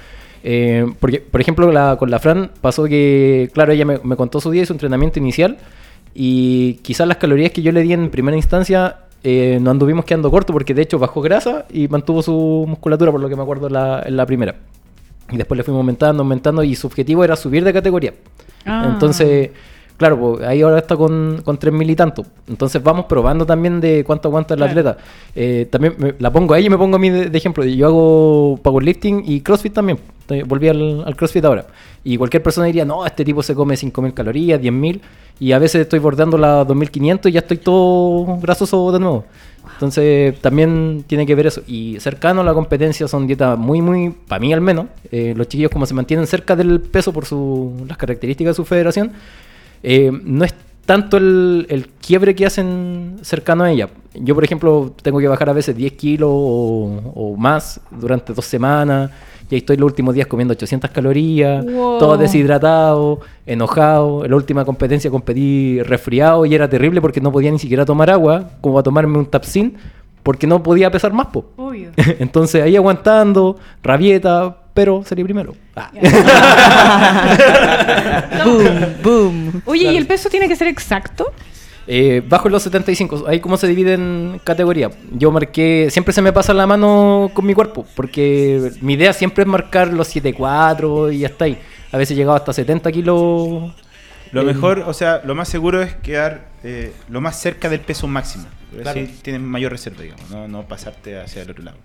Eh, porque, por ejemplo, la- con la Fran pasó que, claro, ella me, me contó su día y su entrenamiento inicial y quizás las calorías que yo le di en primera instancia eh, no anduvimos quedando corto porque de hecho bajó grasa y mantuvo su musculatura por lo que me acuerdo en la, en la primera. Y después le fuimos aumentando, aumentando y su objetivo era subir de categoría. Ah. Entonces, claro, pues, ahí ahora está con, con 3.000 y tanto. Entonces vamos probando también de cuánto aguanta el Claro. atleta. Eh, también me- la pongo a ella y me pongo a mí de, de ejemplo. Yo hago powerlifting y CrossFit también. Volví al, al CrossFit ahora. Y cualquier persona diría, no, este tipo se come 5.000 calorías, 10.000. Y a veces estoy bordeando las 2.500 y ya estoy todo grasoso de nuevo. Entonces también tiene que ver eso. Y cercano a la competencia son dietas muy, muy, para mí al menos, eh, los chiquillos como se mantienen cerca del peso por su, las características de su federación, eh, no es tanto el, el quiebre que hacen cercano a ella. Yo, por ejemplo, tengo que bajar a veces 10 kilos o, o más durante dos semanas. Y ahí estoy los últimos días comiendo 800 calorías, Wow. todo deshidratado, enojado. En la última competencia competí resfriado y era terrible porque no podía ni siquiera tomar agua, como a tomarme un tapsin, porque no podía pesar más, po. Obvio. Entonces ahí aguantando, rabieta, pero salí primero. Ah. boom, boom. Oye, ¿y el peso tiene que ser exacto? Eh, bajo los 75, ahí cómo se divide en categoría. Yo marqué, siempre se me pasa la mano con mi cuerpo, porque mi idea siempre es marcar los 7.4 y ya está ahí. A veces he llegado hasta 70 kilos. Lo Eh, mejor, o sea, lo más seguro es quedar eh, lo más cerca del peso máximo. Claro. Así tienes mayor reserva, digamos, no, no pasarte hacia el otro lado.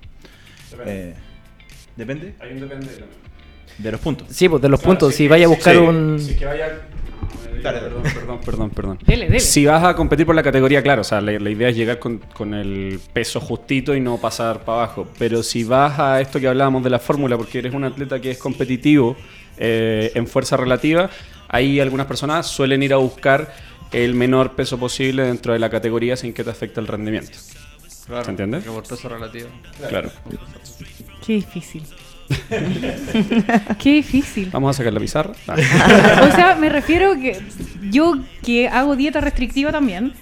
¿Depende? Hay un depende de la- De los puntos. Sí, pues de los Claro, puntos. si- Si vaya a buscar sí, un. Si es que vaya Perdón, perdón, perdón, perdón. Dele, dele. Si vas a competir por la categoría, claro, o sea, la, la idea es llegar con, con el peso justito y no pasar para abajo. Pero si vas a esto que hablábamos de la fórmula, porque eres un atleta que es competitivo eh, en fuerza relativa, ahí algunas personas suelen ir a buscar el menor peso posible dentro de la categoría sin que te afecte el rendimiento. Claro, ¿Se entiende? que por peso relativo. Claro. Qué difícil. Qué difícil. Vamos a sacar la pizarra. Ah. O sea, me refiero que yo que hago dieta restrictiva también,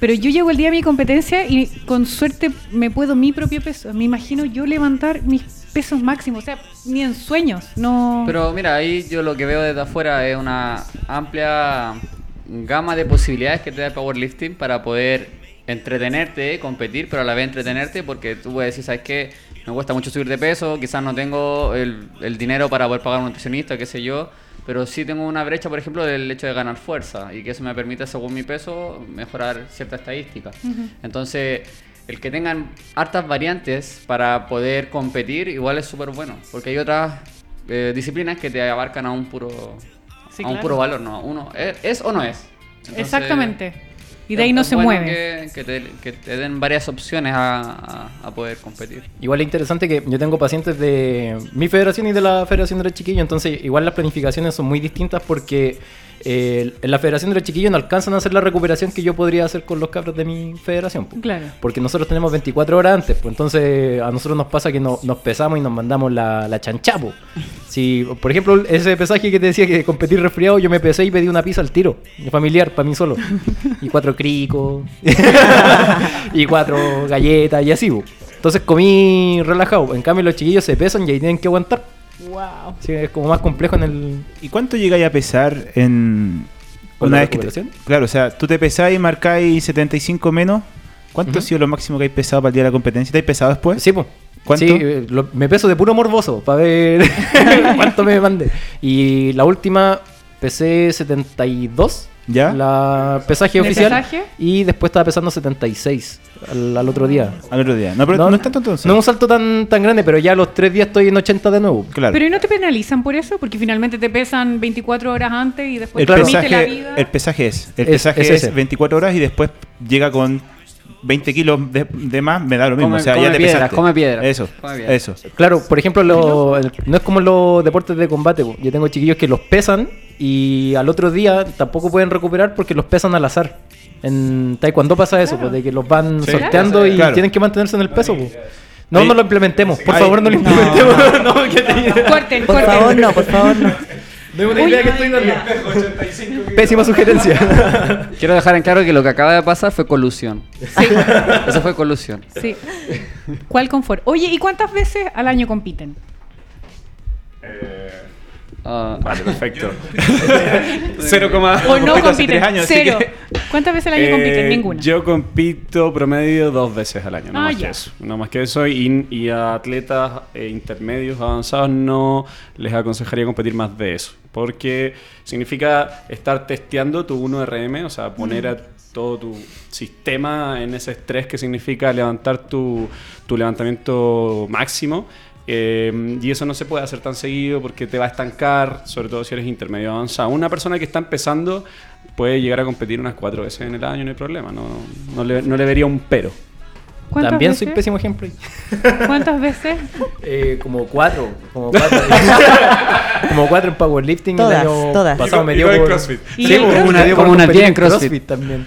pero yo llego el día de mi competencia y con suerte me puedo mi propio peso. Me imagino yo levantar mis pesos máximos, o sea, ni en sueños, no. Pero mira, ahí yo lo que veo desde afuera es una amplia gama de posibilidades que te da el powerlifting para poder entretenerte, competir, pero a la vez entretenerte porque tú puedes decir, ¿sabes qué? Me cuesta mucho subir de peso, quizás no tengo el, el dinero para poder pagar a un nutricionista, qué sé yo, pero sí tengo una brecha, por ejemplo, del hecho de ganar fuerza y que eso me permite, según mi peso, mejorar cierta estadística. Entonces, el que tengan hartas variantes para poder competir igual es súper bueno, porque hay otras eh, disciplinas que te abarcan a un puro, Sí, a un claro. puro valor, ¿no? Uno, ¿es, es o no es? Entonces, Exactamente. Y de ahí no se bueno mueve. Que, que te, que te den varias opciones a, a- a poder competir. Igual es interesante que yo tengo pacientes de mi federación y de la federación de los chiquillos, entonces igual las planificaciones son muy distintas porque eh, en la federación de los chiquillos no alcanzan a hacer la recuperación que yo podría hacer con los cabros de mi federación. Claro. Porque nosotros tenemos 24 horas antes, pues entonces a nosotros nos pasa que no- nos pesamos y nos mandamos la, la chanchapo. Si, por ejemplo, ese pesaje que te decía que competir resfriado, yo me pesé y pedí una pizza al tiro, familiar, para mí solo. Y cuatro cricos, y cuatro galletas y así. Entonces comí relajado. En cambio, los chiquillos se pesan y ahí tienen que aguantar. Wow. Sí, es como más complejo en el. ¿Y cuánto llegáis a pesar en ¿Con una la vez que te-? Claro, o sea, tú te pesáis y marcáis 75 menos. ¿Cuánto ha sido lo máximo que hay pesado para el día de la competencia? ¿Te has pesado después? Sí, pues. ¿Cuánto? Sí, eh, lo- me peso de puro morboso para ver cuánto me mandé. Y la última pesé 72. ¿Ya? La pesaje ¿De oficial. pesaje? Y después estaba pesando 76 al, al otro día. Al otro día. No, pero no, es tanto entonces. No es un salto tan, tan grande, pero ya a los tres días estoy en 80 de nuevo. claro. Pero ¿y no te penalizan por eso? Porque finalmente te pesan 24 horas antes y después el, te permite la pesaje, vida. el pesaje es. El Es- pesaje es es, ese. 24 horas y después llega con 20 kilos de, de más, me da lo mismo. Come- o sea, come ya te piedras, pesaste. come piedras. Eso, Come piedras. eso. Claro, por ejemplo, lo- el- no es como en los deportes de combate. po. Yo tengo chiquillos que los pesan y al otro día tampoco pueden recuperar porque los pesan al azar. En Taekwondo pasa eso, pues, de que los van Sí, sorteando y claro. tienen que mantenerse en el peso. po. No, Ahí- no lo implementemos. Por Ahí- favor, no lo implementemos. No, que te- Corten, Por corten. favor, no, por favor, no. es una idea que estoy dando. Pésima sugerencia. Quiero dejar en claro que lo que acaba de pasar fue colusión. Sí, Eso fue colusión. sí. ¿Cuál confort? Oye, ¿y cuántas veces al año compiten? Ah, Vale, perfecto. Cero coma- ¿O no compiten? tres años, Cero. que- ¿Cuántas veces al año Eh, compiten? Ninguna. Yo compito promedio dos veces al año, no Ah, más ya. que eso. No más que eso. Y, y a atletas eh, intermedios, avanzados, no les aconsejaría competir más de eso. Porque significa estar testeando tu 1RM, o sea, poner a todo tu sistema en ese estrés que significa levantar tu, tu levantamiento máximo. Eh, y eso no se puede hacer tan seguido porque te va a estancar, sobre todo si eres intermedio avanzado. Una persona que está empezando puede llegar a competir unas cuatro veces en el año, no hay problema. No, no, le, no le vería un pero. ¿Cuántas También veces? soy pésimo ejemplo. ¿Cuántas veces? Eh, como cuatro. Como cuatro. como cuatro en powerlifting. Todas, el año todas. Pasado Y me dio y por- CrossFit. ¿Y Sí, CrossFit? Como una competir tía en en CrossFit. también.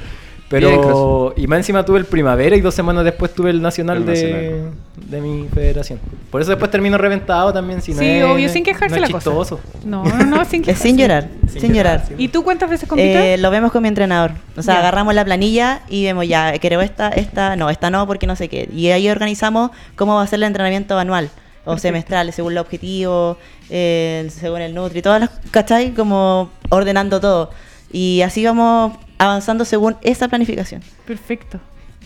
Pero, y más encima tuve el primavera y dos semanas después tuve el nacional, El de, nacional. de mi federación. Por eso después termino reventado también. Si no Sí, es- obvio, sin quejarse no es la cosa. chistoso. No, no, no, sin Es quejarse. sin llorar, sin, llorar. ¿Y tú cuántas veces compites? Eh, lo vemos con mi entrenador. O sea, agarramos la planilla y vemos ya, creo esta, esta, no, esta no, porque no sé qué. Y ahí organizamos cómo va a ser el entrenamiento anual o semestral, según el objetivo, eh, según el Nutri, todas las, ¿cachai? Como ordenando todo. Y así vamos avanzando según esa planificación. Perfecto.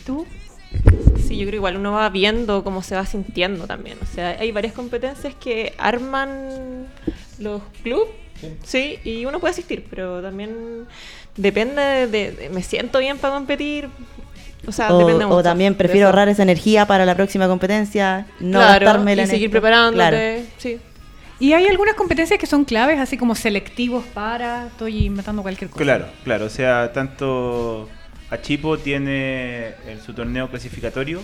¿Tú? Sí, yo creo que igual uno va viendo cómo se va sintiendo también. O sea, hay varias competencias que arman los clubes, sí, y uno puede asistir, pero también depende de, de- me siento bien para competir. O sea, O, depende o mucho también de prefiero ahorrar esa energía para la próxima competencia, no claro, gastármela y en seguir preparándote, Claro. sí. Y hay algunas competencias que son claves, así como selectivos para, estoy inventando cualquier cosa. Claro, claro. O sea, tanto Achipo tiene su torneo clasificatorio,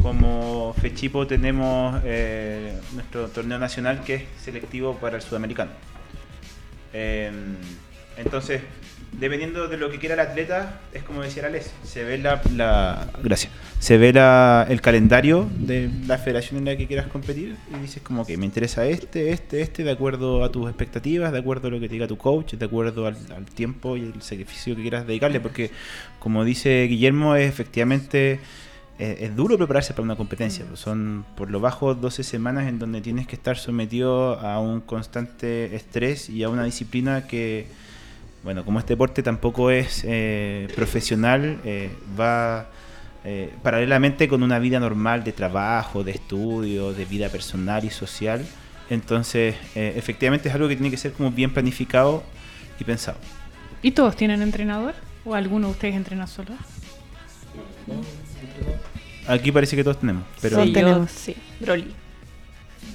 como Fechipo tenemos eh, nuestro torneo nacional que es selectivo para el sudamericano. Eh, entonces, dependiendo de lo que quiera el atleta, es como decía Alex, se ve la, la- gracias, se ve la- el calendario de la federación en la que quieras competir y dices como que me interesa este, este, este, de acuerdo a tus expectativas, de acuerdo a lo que te diga tu coach, de acuerdo al, tiempo y el sacrificio que quieras dedicarle, porque como dice Guillermo, es efectivamente eh, es duro prepararse para una competencia. pues son por lo bajo 12 semanas en donde tienes que estar sometido a un constante estrés y a una disciplina que, bueno, como este deporte tampoco es eh, profesional, eh, va eh, paralelamente con una vida normal de trabajo, de estudio, de vida personal y social. Entonces, eh, efectivamente es algo que tiene que ser como bien planificado y pensado. ¿Y todos tienen entrenador? ¿O alguno de ustedes entrena solo? Aquí parece que todos tenemos, pero Sí, yo- tenemos. sí, Broly.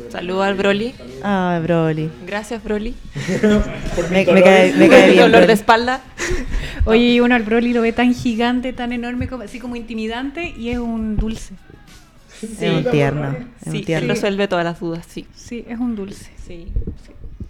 Saludo al Broly. Ah, Broly. Gracias, Broly. Me, me cae, me cae bien. Dolor de espalda. Oye, uno al Broly lo ve tan gigante, tan enorme, como, así como intimidante, y es un dulce. Es un tierno. Es Sí, un tierno. él resuelve todas las dudas, sí. Sí, es un dulce. Sí.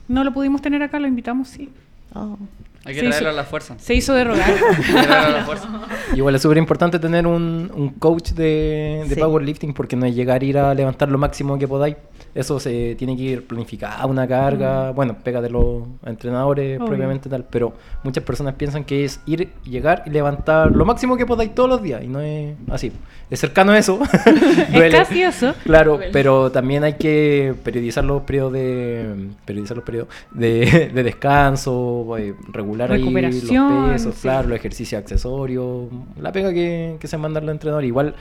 No lo pudimos tener acá, lo invitamos, sí. Oh. Hay que Sí, traerlo sí. a la fuerza. Se hizo de rogar. Hay que traerlo a la fuerza. Igual es súper importante tener un, un coach de, de Sí. powerlifting porque no es llegar a ir a levantar lo máximo que podáis. Eso se tiene que ir planificada, una carga. Bueno, pega de los entrenadores Obvio. propiamente tal. Pero muchas personas piensan que es ir, llegar y levantar lo máximo que podáis todos los días. Y no es así. Es cercano a eso. es casi eso. Claro, Duele. pero también hay que periodizar los periodos de periodizar los periodos de, de descanso, eh, regular ahí los pesos, sí. claro, los ejercicios accesorios, la pega que, que se mandan los entrenadores. Igual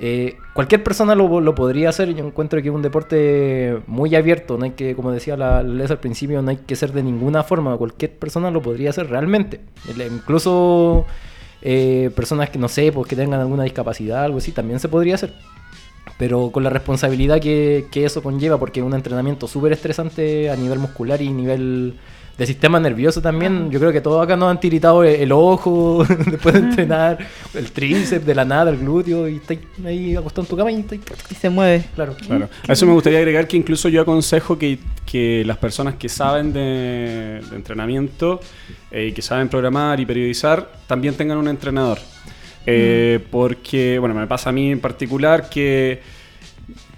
eh, cualquier persona lo, podría hacer. Yo encuentro que es un deporte muy abierto. No hay que, como decía la la Les al principio, no hay que ser de ninguna forma. Cualquier persona lo podría hacer realmente. Incluso eh, personas que no sé, pues que tengan alguna discapacidad, algo así, también se podría hacer. Pero con la responsabilidad que, que eso conlleva, porque es un entrenamiento súper estresante a nivel muscular y nivel de sistema nervioso también. Yo creo que todos acá nos han tiritado el, el ojo después de entrenar, el tríceps de la nada, el glúteo, y estáis ahí acostado en tu cama y estáis... Y se mueve. Claro. Claro. A eso me gustaría agregar que incluso yo aconsejo que, que las personas que saben de, de entrenamiento eh, y que saben programar y periodizar también tengan un entrenador. Eh, Porque, bueno, me pasa a mí en particular que,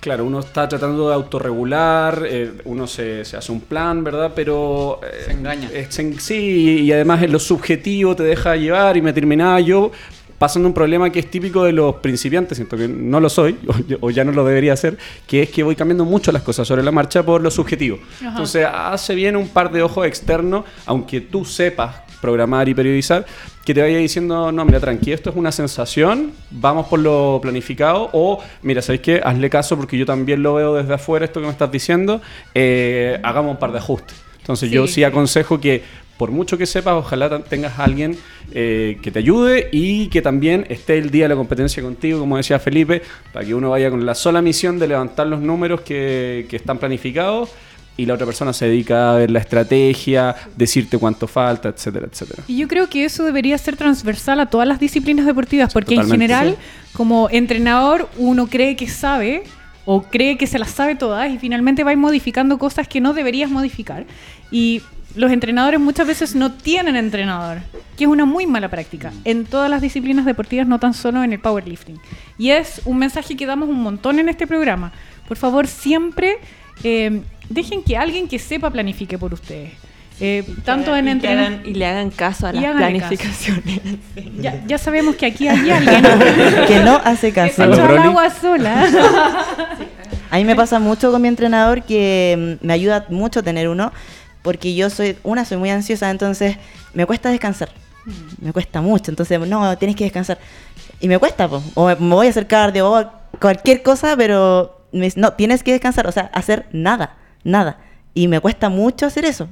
claro, uno está tratando de autorregular, eh, uno se, se hace un plan, ¿verdad? Pero... eh, Se engaña. eh, se- sí, y además en lo subjetivo te deja llevar y me terminaba yo pasando un problema que es típico de los principiantes, siento que no lo soy, o, o ya no lo debería hacer, que es que voy cambiando mucho las cosas sobre la marcha por lo subjetivo. Ajá. Entonces hace bien un par de ojos externos, aunque tú sepas programar y periodizar, que te vaya diciendo, no, mira, tranqui, esto es una sensación, vamos por lo planificado, o mira, ¿sabéis qué? Hazle caso porque yo también lo veo desde afuera, esto que me estás diciendo, eh, hagamos un par de ajustes. Entonces yo Sí. aconsejo que por mucho que sepas, ojalá tengas a alguien eh, que te ayude y que también esté el día de la competencia contigo, como decía Felipe, para que uno vaya con la sola misión de levantar los números que, que están planificados y la otra persona se dedica a ver la estrategia, decirte cuánto falta, etcétera, etcétera. Y yo creo que eso debería ser transversal a todas las disciplinas deportivas, porque en Totalmente, general, como entrenador, uno cree que sabe o cree que se las sabe todas y finalmente va modificando cosas que no deberías modificar. Y los entrenadores muchas veces no tienen entrenador, que es una muy mala práctica en todas las disciplinas deportivas, no tan solo en el powerlifting. Y es un mensaje que damos un montón en este programa. Por favor, siempre eh, dejen que alguien que sepa planifique por ustedes. Eh, tanto en que hagan- y le hagan caso a Y las planificaciones. Ya, ya sabemos que aquí hay alguien que no hace que caso. se ¿Aló, echó al Broly? agua sola. A mí me pasa mucho con mi entrenador que mm, me ayuda mucho tener uno, porque yo soy, una, soy muy ansiosa, entonces me cuesta descansar. Me cuesta mucho, entonces, no, tienes que descansar. Y me cuesta, po. o me, me voy a hacer cardio, o cualquier cosa, pero me dice, no, tienes que descansar, o sea, hacer nada, nada. Y me cuesta mucho hacer eso.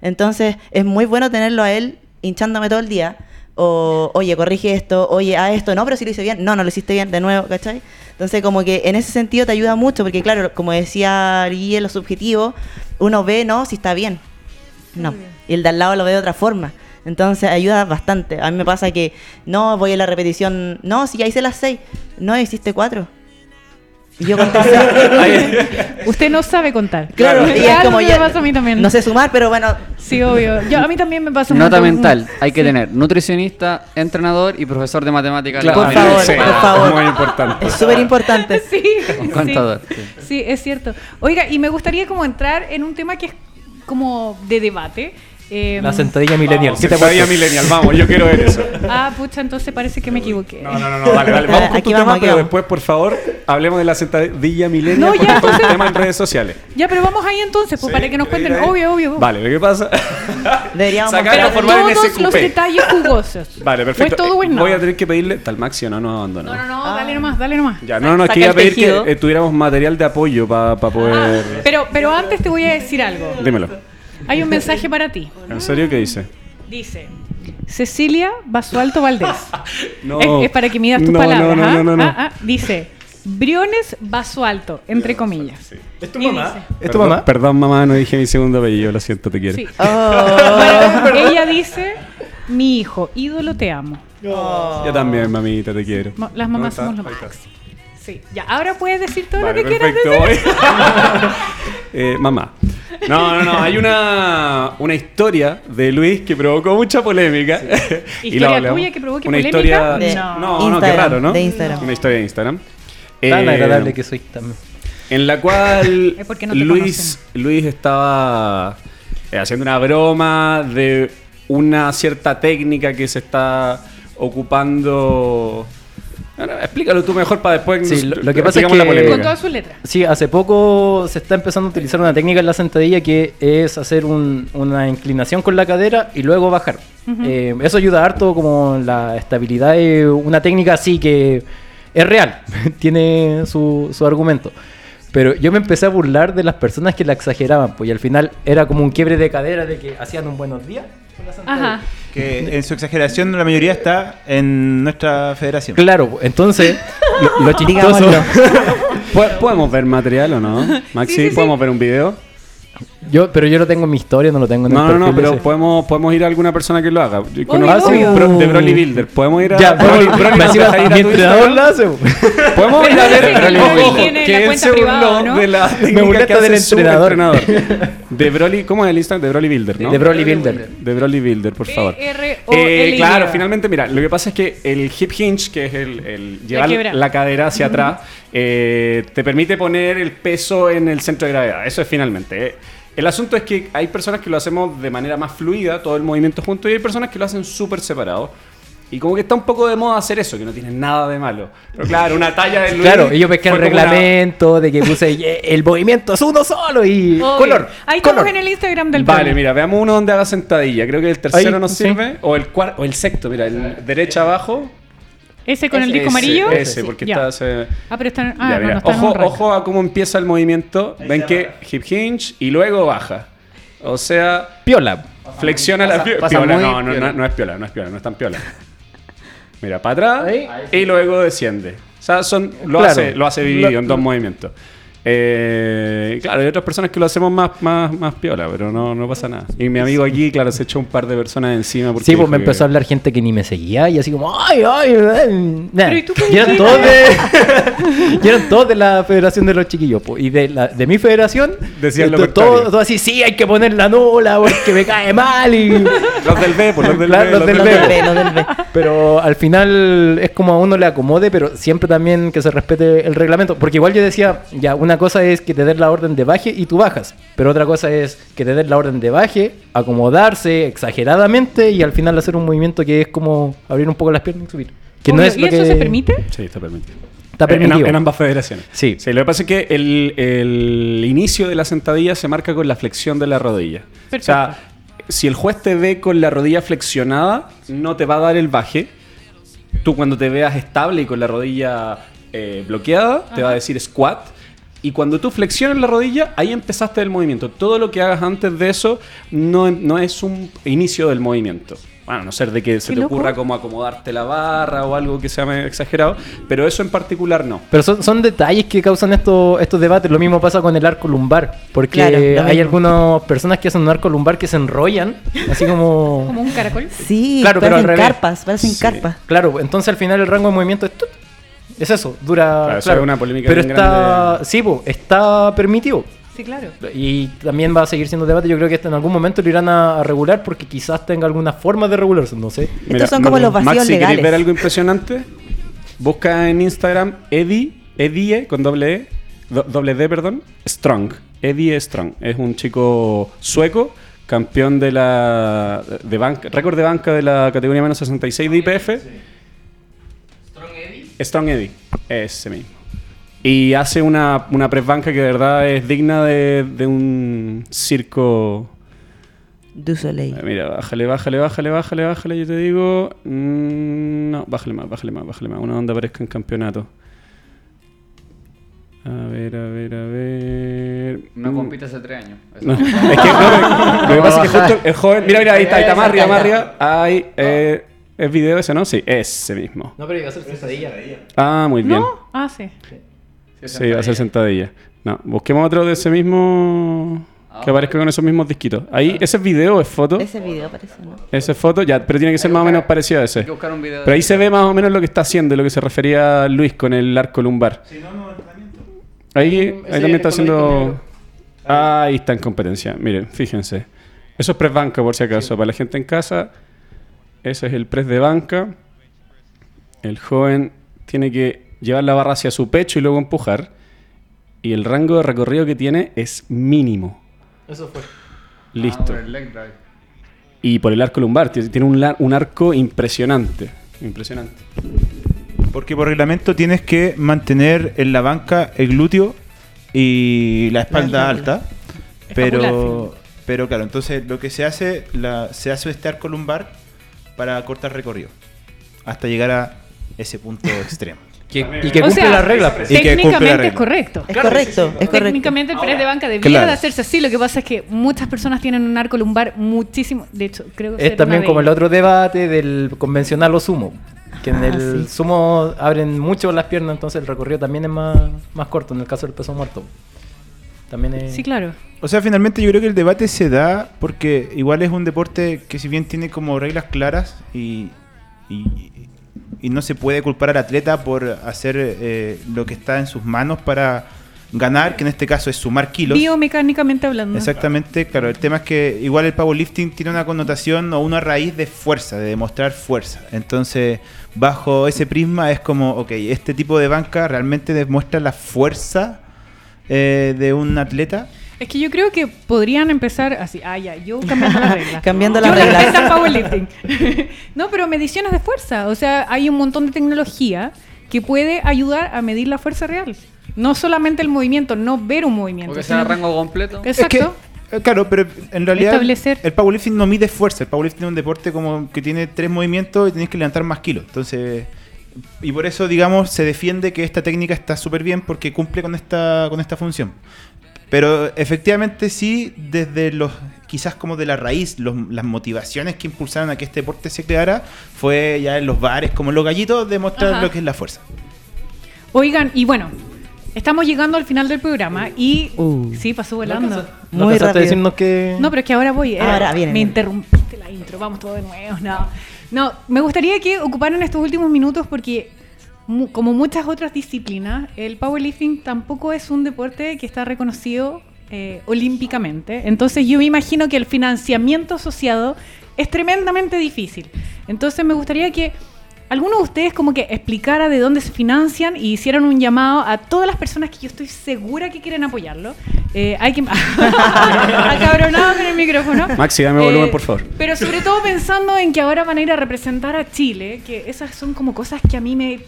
Entonces, es muy bueno tenerlo a él hinchándome todo el día. O, oye, corrige esto, oye, a esto, no, pero si lo hice bien, no, no lo hiciste bien, de nuevo, ¿cachai? Entonces, como que en ese sentido te ayuda mucho, porque claro, como decía Guille, lo subjetivo, uno ve, no, si está bien. No. Y el de al lado lo ve de otra forma. Entonces ayuda bastante. A mí me pasa que no voy a la repetición. No, si ya hice las seis. No, hiciste cuatro. Y yo conté seis. Usted no sabe contar. Claro, y es Algo como me ya- pasa a mí también. No sé sumar, pero bueno. Sí, obvio. Yo, a mí también me pasa un Nota montón. mental, hay que Sí. tener nutricionista, entrenador y profesor de matemáticas. Claro, Por favor, sí, por favor. Muy importante. Es súper importante. Sí, contador. sí. Sí, es cierto. Oiga, y me gustaría como entrar en un tema que es como de debate. Eh, La sentadilla millennial. ¿Qué te Sentadilla millennial, vamos, yo quiero ver eso. Ah, pucha, entonces parece que me equivoqué. No, no, no, no, dale, dale. Vamos con Aquí tu vamos, tema, pero vamos. después, por favor, hablemos de la sentadilla millennial No, ya, entonces- tema en redes sociales. Ya, pero vamos ahí entonces, pues Sí, para que nos ¿quieres cuenten. Obvio, obvio. Vale, lo que pasa. Deberíamos Sacar Pero a formar en todos SQP. los detalles jugosos. Vale, perfecto. ¿O es todo o es Eh, nada? Voy a tener que pedirle. Tal Maxi o no nos abandonó. No, no, no, dale nomás, dale nomás. Ya, no, no, es que iba a pedir tejido. que eh, tuviéramos material de apoyo para poder. Pero, pero antes te voy a decir algo. Dímelo. Hay un mensaje para ti. ¿En serio qué dice? Dice Cecilia Basualto Valdés. No. Es, es para que midas tus No, palabras. no, no, ¿ah? no, no, no. Ah, ah. Dice Briones Basualto, entre comillas. ¿Es tu Y mamá? dice- ¿Es tu Perdón- mamá? Perdón, mamá, no dije mi segundo apellido, lo siento, te quiero. Sí. Oh. Bueno, ella dice, mi hijo, ídolo, te amo. Yo también, mamita, te quiero. Las mamás ¿Dónde somos lo máximo. Sí, ya, ahora puedes decir todo Vale, lo que quieras perfecto. decir. Eh, mamá. No, no, no. Hay una, una historia de Luis que provocó mucha polémica. Y ¿Historia hablamos. tuya que provoque una polémica? Historia... De no, no, qué Instagram, raro, ¿no? de Instagram. Una historia de Instagram. Tan Eh, agradable que soy también. En la cual no Luis, Luis estaba eh, haciendo una broma de una cierta técnica que se está ocupando. Bueno, explícalo tú mejor para después. Sí, lo- lo que pasa es que-. Con todas sus letras. Sí, hace poco se está empezando a utilizar una técnica en la sentadilla que es hacer un- una inclinación con la cadera y luego bajar. Eh, eso ayuda harto como la estabilidad de una técnica así que es real, tiene su, su argumento. Pero yo me empecé a burlar de las personas que la exageraban, pues y al final era como un quiebre de cadera de que hacían un buenos días. con la sentadilla. Ajá. Que en su exageración la mayoría está en nuestra federación. Claro, entonces lo, lo chistoso... Digámoslo. ¿Po- ¿Podemos ver material o no? Maxi, Sí, sí, sí. ¿podemos ver un video? Yo, pero yo lo tengo en mi historia, no lo tengo en No, el no, no, perfil pero ese. podemos, podemos ir a alguna persona que lo haga. Yo de Broly Builder. Podemos ir a. Ya, Broly, Broly- Broly, tiene que ¿no? de la Me técnica molesta que hace del su entrenador. De Broly, ¿cómo es el Instagram? De Broly Builder, ¿no? De Broly Builder. De Broly Builder, por favor. B-R-O-L-Y. Eh, claro, finalmente, mira, lo que pasa es que el hip hinge, que es el, el llevar la, cadera hacia atrás, eh, te permite poner el peso en el centro de gravedad. Eso es finalmente. eh. El asunto es que hay personas que lo hacemos de manera más fluida, todo el movimiento junto, y hay personas que lo hacen súper separado. Y como que está un poco de moda hacer eso, que no tiene nada de malo. Pero claro, una talla de Luis Claro, ellos pesqué el como una- reglamento de que puse "Eh, el movimiento es uno solo y Obvio. color. Ahí color. estamos en el Instagram del Vale, mira, veamos uno donde haga sentadilla. Creo que el tercero Ahí, nos sí. sirve. O el cuarto, o el sexto, mira, el derecha abajo. Ese con el Ese, disco amarillo. Ese, porque está. Ah, pero está. Ah, Ya, no, mira. no está en ojo, ojo a cómo empieza el movimiento. Ven que hip hinge y luego baja. O sea, Piola. flexiona la pasa piola. muy No, no, piola. no, no es piola, no es piola, no es tan piola. Mira, para atrás Ahí. y luego desciende. O sea, son, lo, Claro. hace, lo hace dividido Lo- en dos movimientos. Eh, claro, hay otras personas que lo hacemos más, más, más piola, pero no, no pasa nada. Y mi amigo aquí, claro, se echó un par de personas encima. Porque Sí, pues me que- empezó a hablar gente que ni me seguía y así como, ay, ay, ay. Nah. Pero ¿y tú cómo Y eran todos de, y eran todos de la Federación de los Chiquillos. po. Y de, la, de mi federación, Decían lo to- todo, contrario. todo así, sí, hay que poner la nula porque me cae mal. Y... Los del B, pues los del Claro, B. los del Los B. del B, los del B. Pero al final es como a uno le acomode, pero siempre también que se respete el reglamento. Porque igual yo decía, ya, una cosa es que te den la orden de baje y tú bajas. Pero otra cosa es que te den la orden de baje, acomodarse exageradamente y al final hacer un movimiento que es como abrir un poco las piernas y subir. Que no es ¿Y lo eso que se permite? Sí, está permitido. Está permitido. En, ambas federaciones. Sí. Lo que pasa es que el, el inicio de la sentadilla se marca con la flexión de la rodilla. O sea, si el juez te ve con la rodilla flexionada, no te va a dar el baje. Tú cuando te veas estable y con la rodilla eh, bloqueada, te va a decir squat. Y cuando tú flexiones la rodilla, ahí empezaste el movimiento. Todo lo que hagas antes de eso no, no es un inicio del movimiento. Bueno, a no ser de que se te loco. ocurra como acomodarte la barra o algo que sea exagerado, pero eso en particular no. Pero son, son detalles que causan estos estos debates. Lo mismo pasa con el arco lumbar. Porque Claro, hay algunas personas que hacen un arco lumbar que se enrollan, así como... Como un caracol. Sí, Claro, pero al revés. carpas, parecen Sí. carpas. Claro, entonces al final el rango de movimiento es... tut. Es eso, dura... Claro, eso es una polémica Pero bien está... grande. Sí, po, está permitido. Sí, claro. Y también va a seguir siendo debate. Yo creo que en algún momento lo irán a, a regular porque quizás tenga alguna forma de regularse, no sé. Estos son como los vacíos Max, si legales. queréis ver algo impresionante, busca en Instagram Eddie, Eddie con doble E, do- doble D, perdón, Strong. Eddie Strong. Es un chico sueco, campeón de la de banca, récord de banca de la categoría menos 66 de IPF. Strong Eddie, ese mismo. Y hace una, una press banca que de verdad es digna de, de un circo. Du Soleil. Eh, Mira, bájale, bájale, bájale, bájale, bájale, yo te digo. Mm, no, bájale más, bájale más, bájale más. Una onda aparezca en campeonato. A ver, a ver, a ver. No Mm, compite hace tres años. No, es que, no, lo que pasa es que justo el joven. Mira, mira, ahí está, ahí está, más arriba, más arriba. Ahí, eh, ¿Es video ese, no? Sí, ese mismo. No, pero iba a ser sentadilla. Ah, muy bien. ¿No? Ah, sí. Sí, va a ser sentadilla. No, busquemos otro de ese mismo. Que aparezca con esos mismos disquitos. Ahí, ¿ese es video o es foto? Ese video parece, ¿no? Ese es foto, ya, pero tiene que ser más o menos parecido a ese. Hay que buscar un video de Pero ahí se ve más o menos lo que está haciendo, lo que se refería Luis con el arco lumbar. Ahí, ahí Ese también está haciendo. Ah, ahí está en competencia. Miren, fíjense. Eso es press banca, por si acaso. Para la gente en casa, ese es el press de banca. El joven tiene que llevar la barra hacia su pecho y luego empujar. Y el rango de recorrido que tiene es mínimo. Eso fue. Listo. Ah, por el leg drive. Y por el arco lumbar, tiene un, arco impresionante. Impresionante. Porque por reglamento tienes que mantener en la banca el glúteo y la espalda alta. Pero, pero claro, entonces lo que se hace, la, se hace este arco lumbar para cortar recorrido. Hasta llegar a ese punto extremo. Que- y que O cumple sea, las reglas. pues. Y que la técnicamente regla. es correcto. Es correcto, es correcto. Técnicamente el press de banca debiera Claro. de hacerse así. Lo que pasa es que muchas personas tienen un arco lumbar muchísimo. De hecho, creo que Es también como el otro debate del convencional o sumo. Que en Ah, el sí. sumo abren mucho las piernas, entonces el recorrido también es más, más corto en el caso del peso muerto. También es... Sí, claro. O sea, finalmente yo creo que el debate se da porque igual es un deporte que si bien tiene como reglas claras y, y, y no se puede culpar al atleta por hacer eh, lo que está en sus manos para ganar, que en este caso es sumar kilos. Biomecánicamente hablando. Exactamente, claro. El tema es que igual el powerlifting tiene una connotación o una raíz de fuerza, de demostrar fuerza. Entonces, bajo ese prisma es como, ok, este tipo de banca realmente demuestra la fuerza eh, de un atleta. Es que yo creo que podrían empezar así. Ah, ya, yo cambiando las reglas. Cambiando experta en powerlifting. no, pero mediciones de fuerza. O sea, hay un montón de tecnología que puede ayudar a medir la fuerza real. No solamente el movimiento, no ver un movimiento. Porque sea sino- rango completo. Exacto. Es que, eh, claro, pero en realidad Establecer. el powerlifting no mide fuerza. El powerlifting es un deporte como que tiene tres movimientos y tienes que levantar más kilos. Entonces, y por eso, digamos, se defiende que esta técnica está súper bien porque cumple con esta, con esta función. Pero efectivamente sí, desde los quizás como de la raíz, los- las motivaciones que impulsaron a que este deporte se creara, fue ya en los bares, como en los gallitos, demostrar Ajá. lo que es la fuerza. Oigan, y bueno, estamos llegando al final del programa y... Uh. Sí, pasó volando. ¿No Muy rápido. decirnos que... No, pero es que ahora voy. era- Ahora viene, Me interrumpiste la intro. Vamos todo de nuevo. No. No, me gustaría que ocuparan estos últimos minutos porque, como muchas otras disciplinas, el powerlifting tampoco es un deporte que está reconocido eh, olímpicamente. Entonces, yo me imagino que el financiamiento asociado es tremendamente difícil. Entonces, me gustaría que alguno de ustedes como que explicara de dónde se financian y hicieran un llamado a todas las personas que yo estoy segura que quieren apoyarlo. Eh, hay que... Acabronado con el micrófono. Maxi, dame Eh, volumen, por favor. Pero sobre todo pensando en que ahora van a ir a representar a Chile, que esas son como cosas que a mí me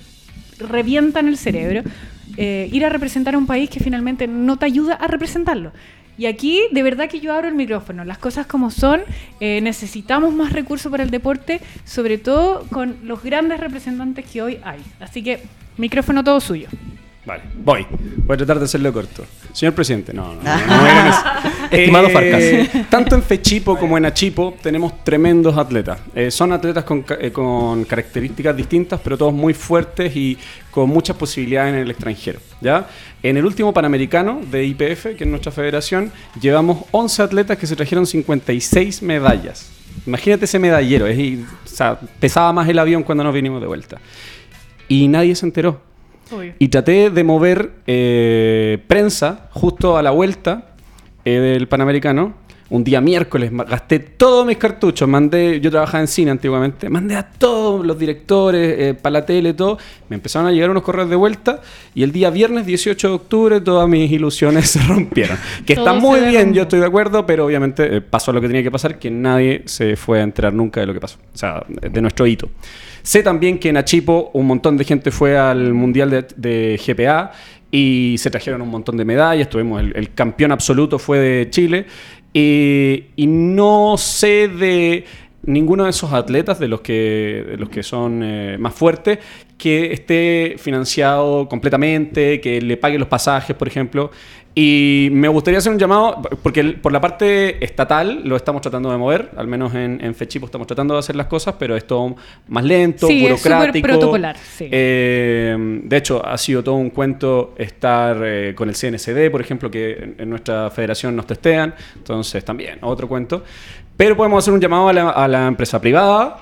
revientan el cerebro. Eh, ir a representar a un país que finalmente no te ayuda a representarlo. Y aquí, de verdad que yo abro el micrófono. Las cosas como son, eh, necesitamos más recursos para el deporte, sobre todo con los grandes representantes que hoy hay. Así que, micrófono todo suyo. Vale, voy. Voy a tratar de hacerlo corto. Señor presidente, no, no, no, no. Estimado Eh, Farcas. Tanto en Fechipo como en Achipo tenemos tremendos atletas. Eh, son atletas con, eh, con características distintas, pero todos muy fuertes y con muchas posibilidades en el extranjero. ¿ya? En el último Panamericano de IPF, que es nuestra federación, llevamos 11 atletas que se trajeron 56 medallas. Imagínate ese medallero, es, pesaba más el avión cuando nos vinimos de vuelta. Y nadie se enteró. Y traté de mover eh, prensa justo a la vuelta eh, del Panamericano. Un día miércoles gasté todos mis cartuchos, mandé, yo trabajaba en cine antiguamente, mandé a todos los directores, eh, para la tele, todo. Me empezaron a llegar unos correos de vuelta y el día viernes 18 de octubre todas mis ilusiones se rompieron. Que está muy bien, yo estoy de acuerdo, pero obviamente eh, pasó lo que tenía que pasar, que nadie se fue a enterar nunca de lo que pasó, o sea, de nuestro hito. Sé también que en Achipo un montón de gente fue al Mundial de, de GPA y se trajeron un montón de medallas. Tuvimos el, el campeón absoluto fue de Chile. Y, no sé de ninguno de esos atletas, de los que, de los que son eh, más fuertes, que esté financiado completamente, que le pague los pasajes, por ejemplo. Y me gustaría hacer un llamado, porque por la parte estatal lo estamos tratando de mover, al menos en, en Fechipo estamos tratando de hacer las cosas, pero es todo más lento, Sí, es burocrático. protocolar, sí. Eh, de hecho, ha sido todo un cuento estar eh, con el CNCD, por ejemplo, que en, en nuestra federación nos testean. Entonces, también, otro cuento. Pero podemos hacer un llamado a la, a la empresa privada.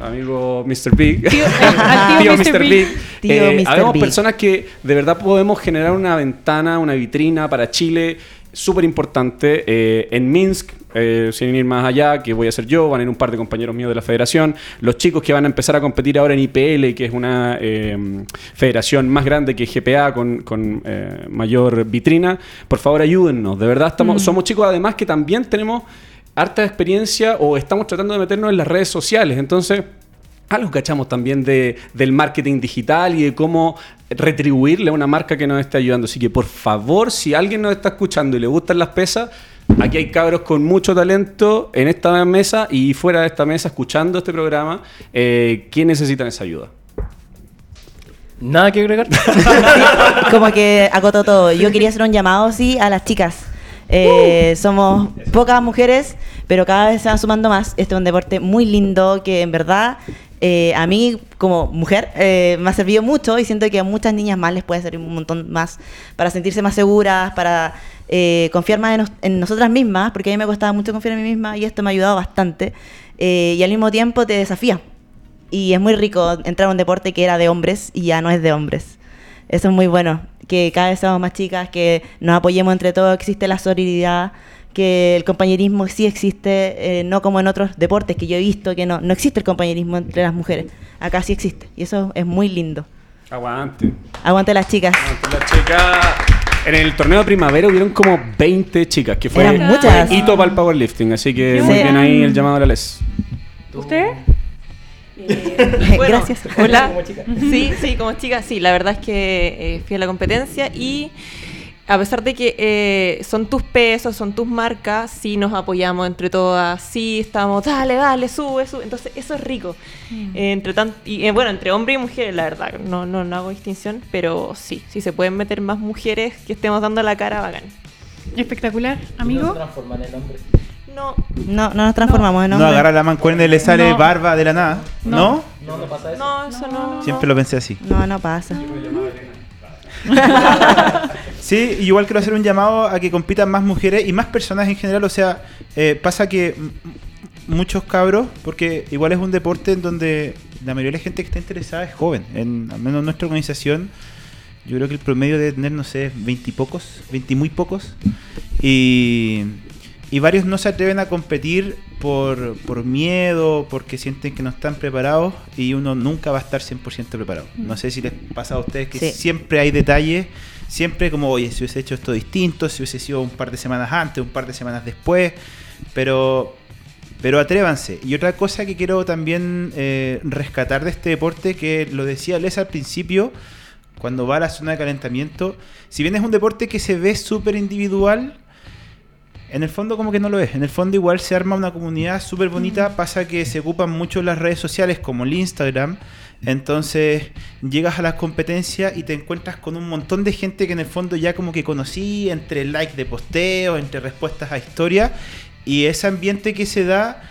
Amigo Mr. Big. Tío- al tío Mr. Big. Tío Eh, Mr. habemos Big. personas que de verdad podemos generar una ventana, una vitrina para Chile súper importante. Eh, en Minsk, eh, sin ir más allá, que voy a ser yo, van a ir un par de compañeros míos de la federación. Los chicos que van a empezar a competir ahora en IPL, que es una eh, federación más grande que GPA con, con, eh, mayor vitrina, por favor ayúdennos. De verdad, estamos, somos chicos además que también tenemos harta experiencia o estamos tratando de meternos en las redes sociales. Entonces, algo cachamos también de, del marketing digital y de cómo retribuirle a una marca que nos está ayudando. Así que, por favor, si alguien nos está escuchando y le gustan las pesas, aquí hay cabros con mucho talento en esta mesa y fuera de esta mesa escuchando este programa eh, que necesitan esa ayuda. Nada que agregar. como que agotó todo. Yo quería hacer un llamado, sí, a las chicas. Eh, somos pocas mujeres, pero cada vez se van sumando más. Este es un deporte muy lindo que en verdad eh, a mí como mujer eh, me ha servido mucho y siento que a muchas niñas más les puede servir un montón más para sentirse más seguras, para eh, confiar más en, nos- en nosotras mismas, porque a mí me costaba mucho confiar en mí misma y esto me ha ayudado bastante. Eh, y al mismo tiempo te desafía. Y es muy rico entrar a un deporte que era de hombres y ya no es de hombres. Eso es muy bueno. Que cada vez seamos más chicas, que nos apoyemos entre todos, existe la solidaridad, que el compañerismo sí existe, eh, no como en otros deportes que yo he visto, que no, no existe el compañerismo entre las mujeres. Acá sí existe. Y eso es muy lindo. Aguante. Aguante las chicas. Aguante la chica. En el torneo de primavera hubieron como 20 chicas, que fue Eran muchas. fue hito para el powerlifting. Así que muy bien ahí el llamado a la les. ¿Usted? Bueno, Gracias. Hola. Sí, sí, como chica, sí, la verdad es que eh, fui a la competencia y a pesar de que eh, son tus pesos, son tus marcas, sí nos apoyamos entre todas, sí estamos, dale, dale, sube, sube. Entonces, eso es rico. Eh, entre tan, y eh, bueno, entre hombre y mujer, la verdad, no, no, no hago distinción, pero sí, sí se pueden meter más mujeres que estemos dando la cara, bacán. Espectacular, amigo. No, No, no nos transformamos en No hombres. agarra la mancuerna y le sale No. barba de la nada. ¿No? no, eso no. Siempre lo pensé así. No, no pasa. Sí, y igual quiero hacer un llamado a que compitan más mujeres y más personas en general. O sea, eh, pasa que m- muchos cabros, porque igual es un deporte en donde la mayoría de la gente que está interesada es joven. En, al menos en nuestra organización, yo creo que el promedio debe tener, no sé, 20 y pocos, 20 y muy pocos. Y, y varios no se atreven a competir por, por miedo, porque sienten que no están preparados y uno nunca va a estar 100% preparado. No sé si les pasa a ustedes que Sí. siempre hay detalles, siempre como, oye, si hubiese hecho esto distinto, si hubiese sido un par de semanas antes, un par de semanas después, pero, pero atrévanse. Y otra cosa que quiero también eh, rescatar de este deporte, que lo decía Les al principio, cuando va a la zona de calentamiento, si bien es un deporte que se ve súper individual, En el fondo como que no lo es. En el fondo igual se arma una comunidad súper bonita. Pasa que se ocupan mucho las redes sociales como el Instagram. Entonces llegas a las competencias y te encuentras con un montón de gente que en el fondo ya como que conocí entre likes de posteo, entre respuestas a historias. Y ese ambiente que se da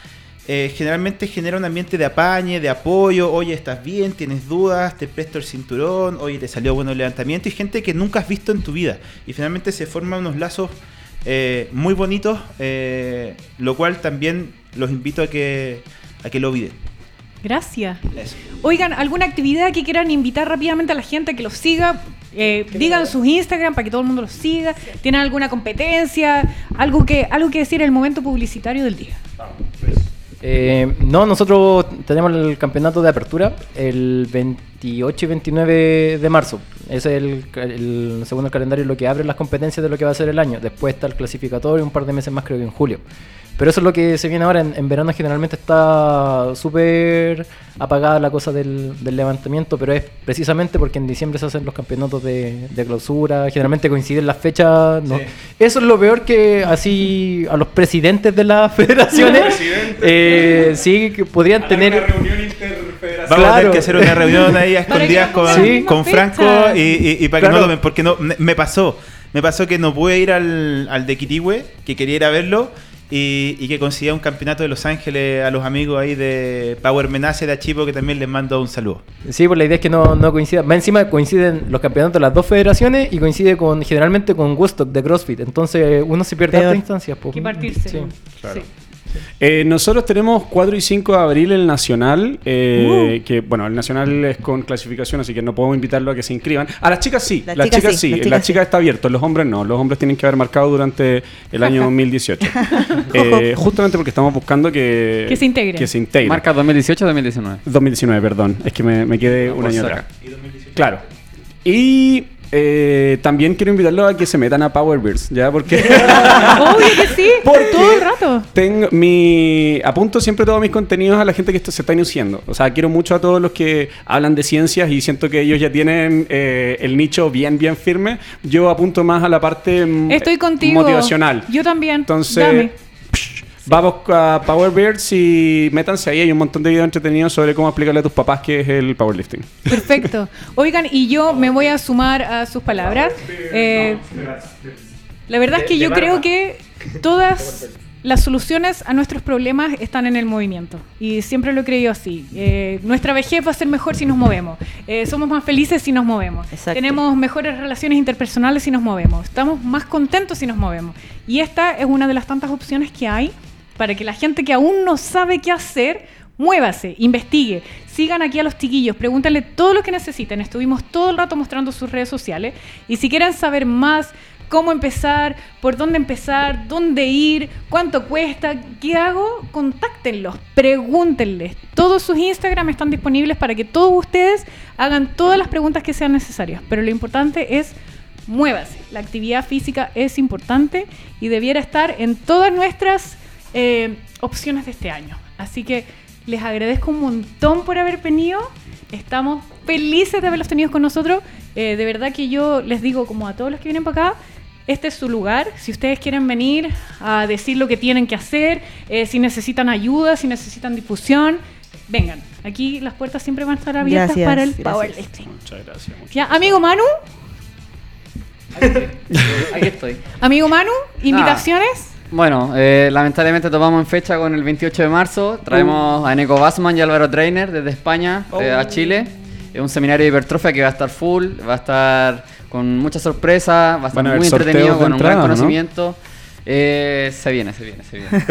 eh, generalmente genera un ambiente de apañe, de apoyo. Oye, estás bien, tienes dudas, te presto el cinturón, oye, te salió bueno el levantamiento. Y gente que nunca has visto en tu vida. Y finalmente se forman unos lazos eh, muy bonitos, eh, lo cual también los invito a que, a que lo olviden. Gracias. Oigan, ¿alguna actividad que quieran invitar rápidamente a la gente a que los siga? Eh, digan sus Instagram para que todo el mundo los siga. ¿Tienen alguna competencia? ¿Algo que, algo que decir en el momento publicitario del día? Eh, no, nosotros tenemos el campeonato de apertura el 28 y 29 de marzo. Ese es el, segundo calendario lo que abre las competencias de lo que va a ser el año. Después está el clasificatorio, un par de meses más creo que en julio. Pero eso es lo que se viene ahora. En, en verano generalmente está súper apagada la cosa del, del levantamiento, pero es precisamente porque en diciembre se hacen los campeonatos de, de clausura. Generalmente coinciden las fechas. ¿no? Eso es lo peor que así a los presidentes de las federaciones eh, sí que podrían tener. Vamos a tener Claro. que hacer una reunión ahí a que escondidas con, Sí. con una Franco y, y- y para que Claro. no tomen, porque no, me- me pasó. Me pasó que no pude ir al, al de Quirihue, que quería ir a verlo, y, y que conseguía un campeonato de Los Ángeles a los amigos ahí de Power Menace de Achipo, que también les mando un saludo. Sí, pues la idea es que no, no coincida. Más encima coinciden los campeonatos de las dos federaciones y coincide con generalmente con Woodstock de CrossFit. Entonces uno se pierde estas instancias. pues. Que partirse. Sí. Sí. Eh, nosotros tenemos 4 y 5 de abril el Nacional, eh, que bueno, el Nacional es con clasificación, así que no podemos invitarlo a que se inscriban. A las chicas sí, Las las, chicas chicas, sí, sí, las las chicas sí. está abierto, los hombres no, los hombres tienen que haber marcado durante el año 2018. Eh, justamente porque estamos buscando que, Que se integren. Que se integren. Marca 2018 2019. 2019, perdón, es que me, me quedé un año saca. atrás. Claro. Y eh, también quiero invitarlos a que se metan a Power Beers, ¿ya? Porque... Obvio que sí, Porque todo el rato. Tengo mi apunto siempre todos mis contenidos a la gente que esto se está iniciando. O sea, quiero mucho a todos los que hablan de ciencias y siento que ellos ya tienen eh, el nicho bien, bien firme. Yo apunto más a la parte mm, Estoy contigo. motivacional. Yo también. Entonces, Dame. Vamos a Power Bears y métanse ahí. Hay un montón de videos entretenidos sobre cómo explicarle a tus papás qué es el powerlifting. Perfecto. Oigan, y yo me voy a sumar a sus palabras. Eh, la verdad es que yo creo que todas las soluciones a nuestros problemas están en el movimiento. Y siempre lo he creído así. Eh, nuestra vejez va a ser mejor si nos movemos. Eh, somos más felices si nos movemos. Exacto. Tenemos mejores relaciones interpersonales si nos movemos. Estamos más contentos si nos movemos. Y esta es una de las tantas opciones que hay para que la gente que aún no sabe qué hacer, muévase, investigue. Sigan aquí a los chiquillos, pregúntenle todo lo que necesiten. Estuvimos todo el rato mostrando sus redes sociales. Y si quieren saber más, cómo empezar, por dónde empezar, dónde ir, cuánto cuesta, qué hago, contáctenlos, pregúntenles. Todos sus Instagram están disponibles para que todos ustedes hagan todas las preguntas que sean necesarias. Pero lo importante es muévase. La actividad física es importante y debiera estar en todas nuestras eh, opciones de este año. Así que les agradezco un montón por haber venido. Estamos felices de haberlos tenido con nosotros. Eh, de verdad que yo les digo, como a todos los que vienen para acá, este es su lugar. Si ustedes quieren venir a decir lo que tienen que hacer, eh, si necesitan ayuda, si necesitan difusión, vengan. Aquí las puertas siempre van a estar abiertas Gracias, para el gracias. powerlifting. Muchas gracias. Ya, amigo Manu, Aquí estoy. amigo Manu, invitaciones. Bueno, eh, lamentablemente tomamos en fecha con el 28 de marzo. Traemos a Neko Basman y Álvaro Trainer desde España eh, a Chile. Es un seminario de hipertrofia que va a estar full, va a estar con muchas sorpresas, va a estar haber muy entretenido, de con un gran entrada, ¿no? conocimiento. Eh, se viene, se viene, se viene.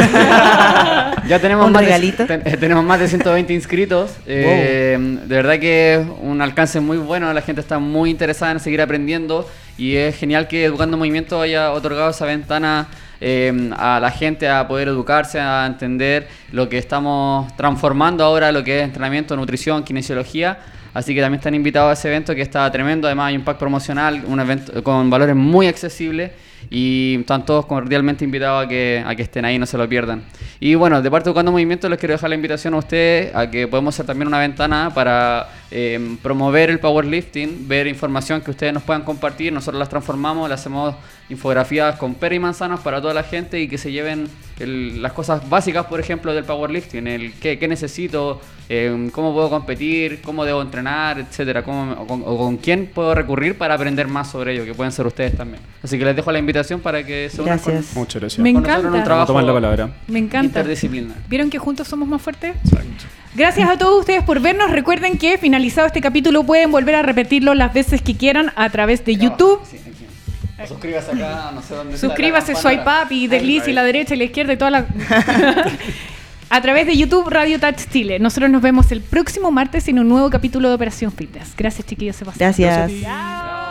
ya tenemos Un más, de, regalito. ten- eh, tenemos más de 120 inscritos. Eh, De verdad que es un alcance muy bueno, la gente está muy interesada en seguir aprendiendo y es genial que Educando Movimiento haya otorgado esa ventana eh, a la gente a poder educarse, a entender lo que estamos transformando ahora, lo que es entrenamiento, nutrición, kinesiología. Así que también están invitados a ese evento que está tremendo. Además, hay un pack promocional, un evento con valores muy accesibles. Y están todos cordialmente invitados a que, a que estén ahí, no se lo pierdan. Y bueno, de parte de Buscando Movimiento les quiero dejar la invitación a ustedes a que podemos hacer también una ventana para eh, promover el powerlifting, ver información que ustedes nos puedan compartir, nosotros las transformamos, le hacemos infografías con pera y manzanas para toda la gente y que se lleven las cosas básicas, por ejemplo, del powerlifting, el qué, qué necesito, eh, cómo puedo competir, cómo debo entrenar, etcétera, cómo, o, con, o con quién puedo recurrir para aprender más sobre ello, que pueden ser ustedes también. Así que les dejo la invitación para que se unan con, Gracias. Muchas gracias. Me con nosotros en un encanta. trabajo Tomar la palabra. Me encanta. interdisciplinar. ¿Vieron que juntos somos más fuertes? Gracias a todos ustedes por vernos. Recuerden que finalizado este capítulo pueden volver a repetirlo las veces que quieran a través de YouTube. Sí, aquí. O suscríbase acá, no sé dónde Suscríbase, swipe up y deslice y la derecha y la izquierda y toda la... a través de YouTube Radio Touch Chile. Nosotros nos vemos el próximo martes en un nuevo capítulo de Operación Fitness. Gracias chiquillos, se pasaron. Gracias. Gracias.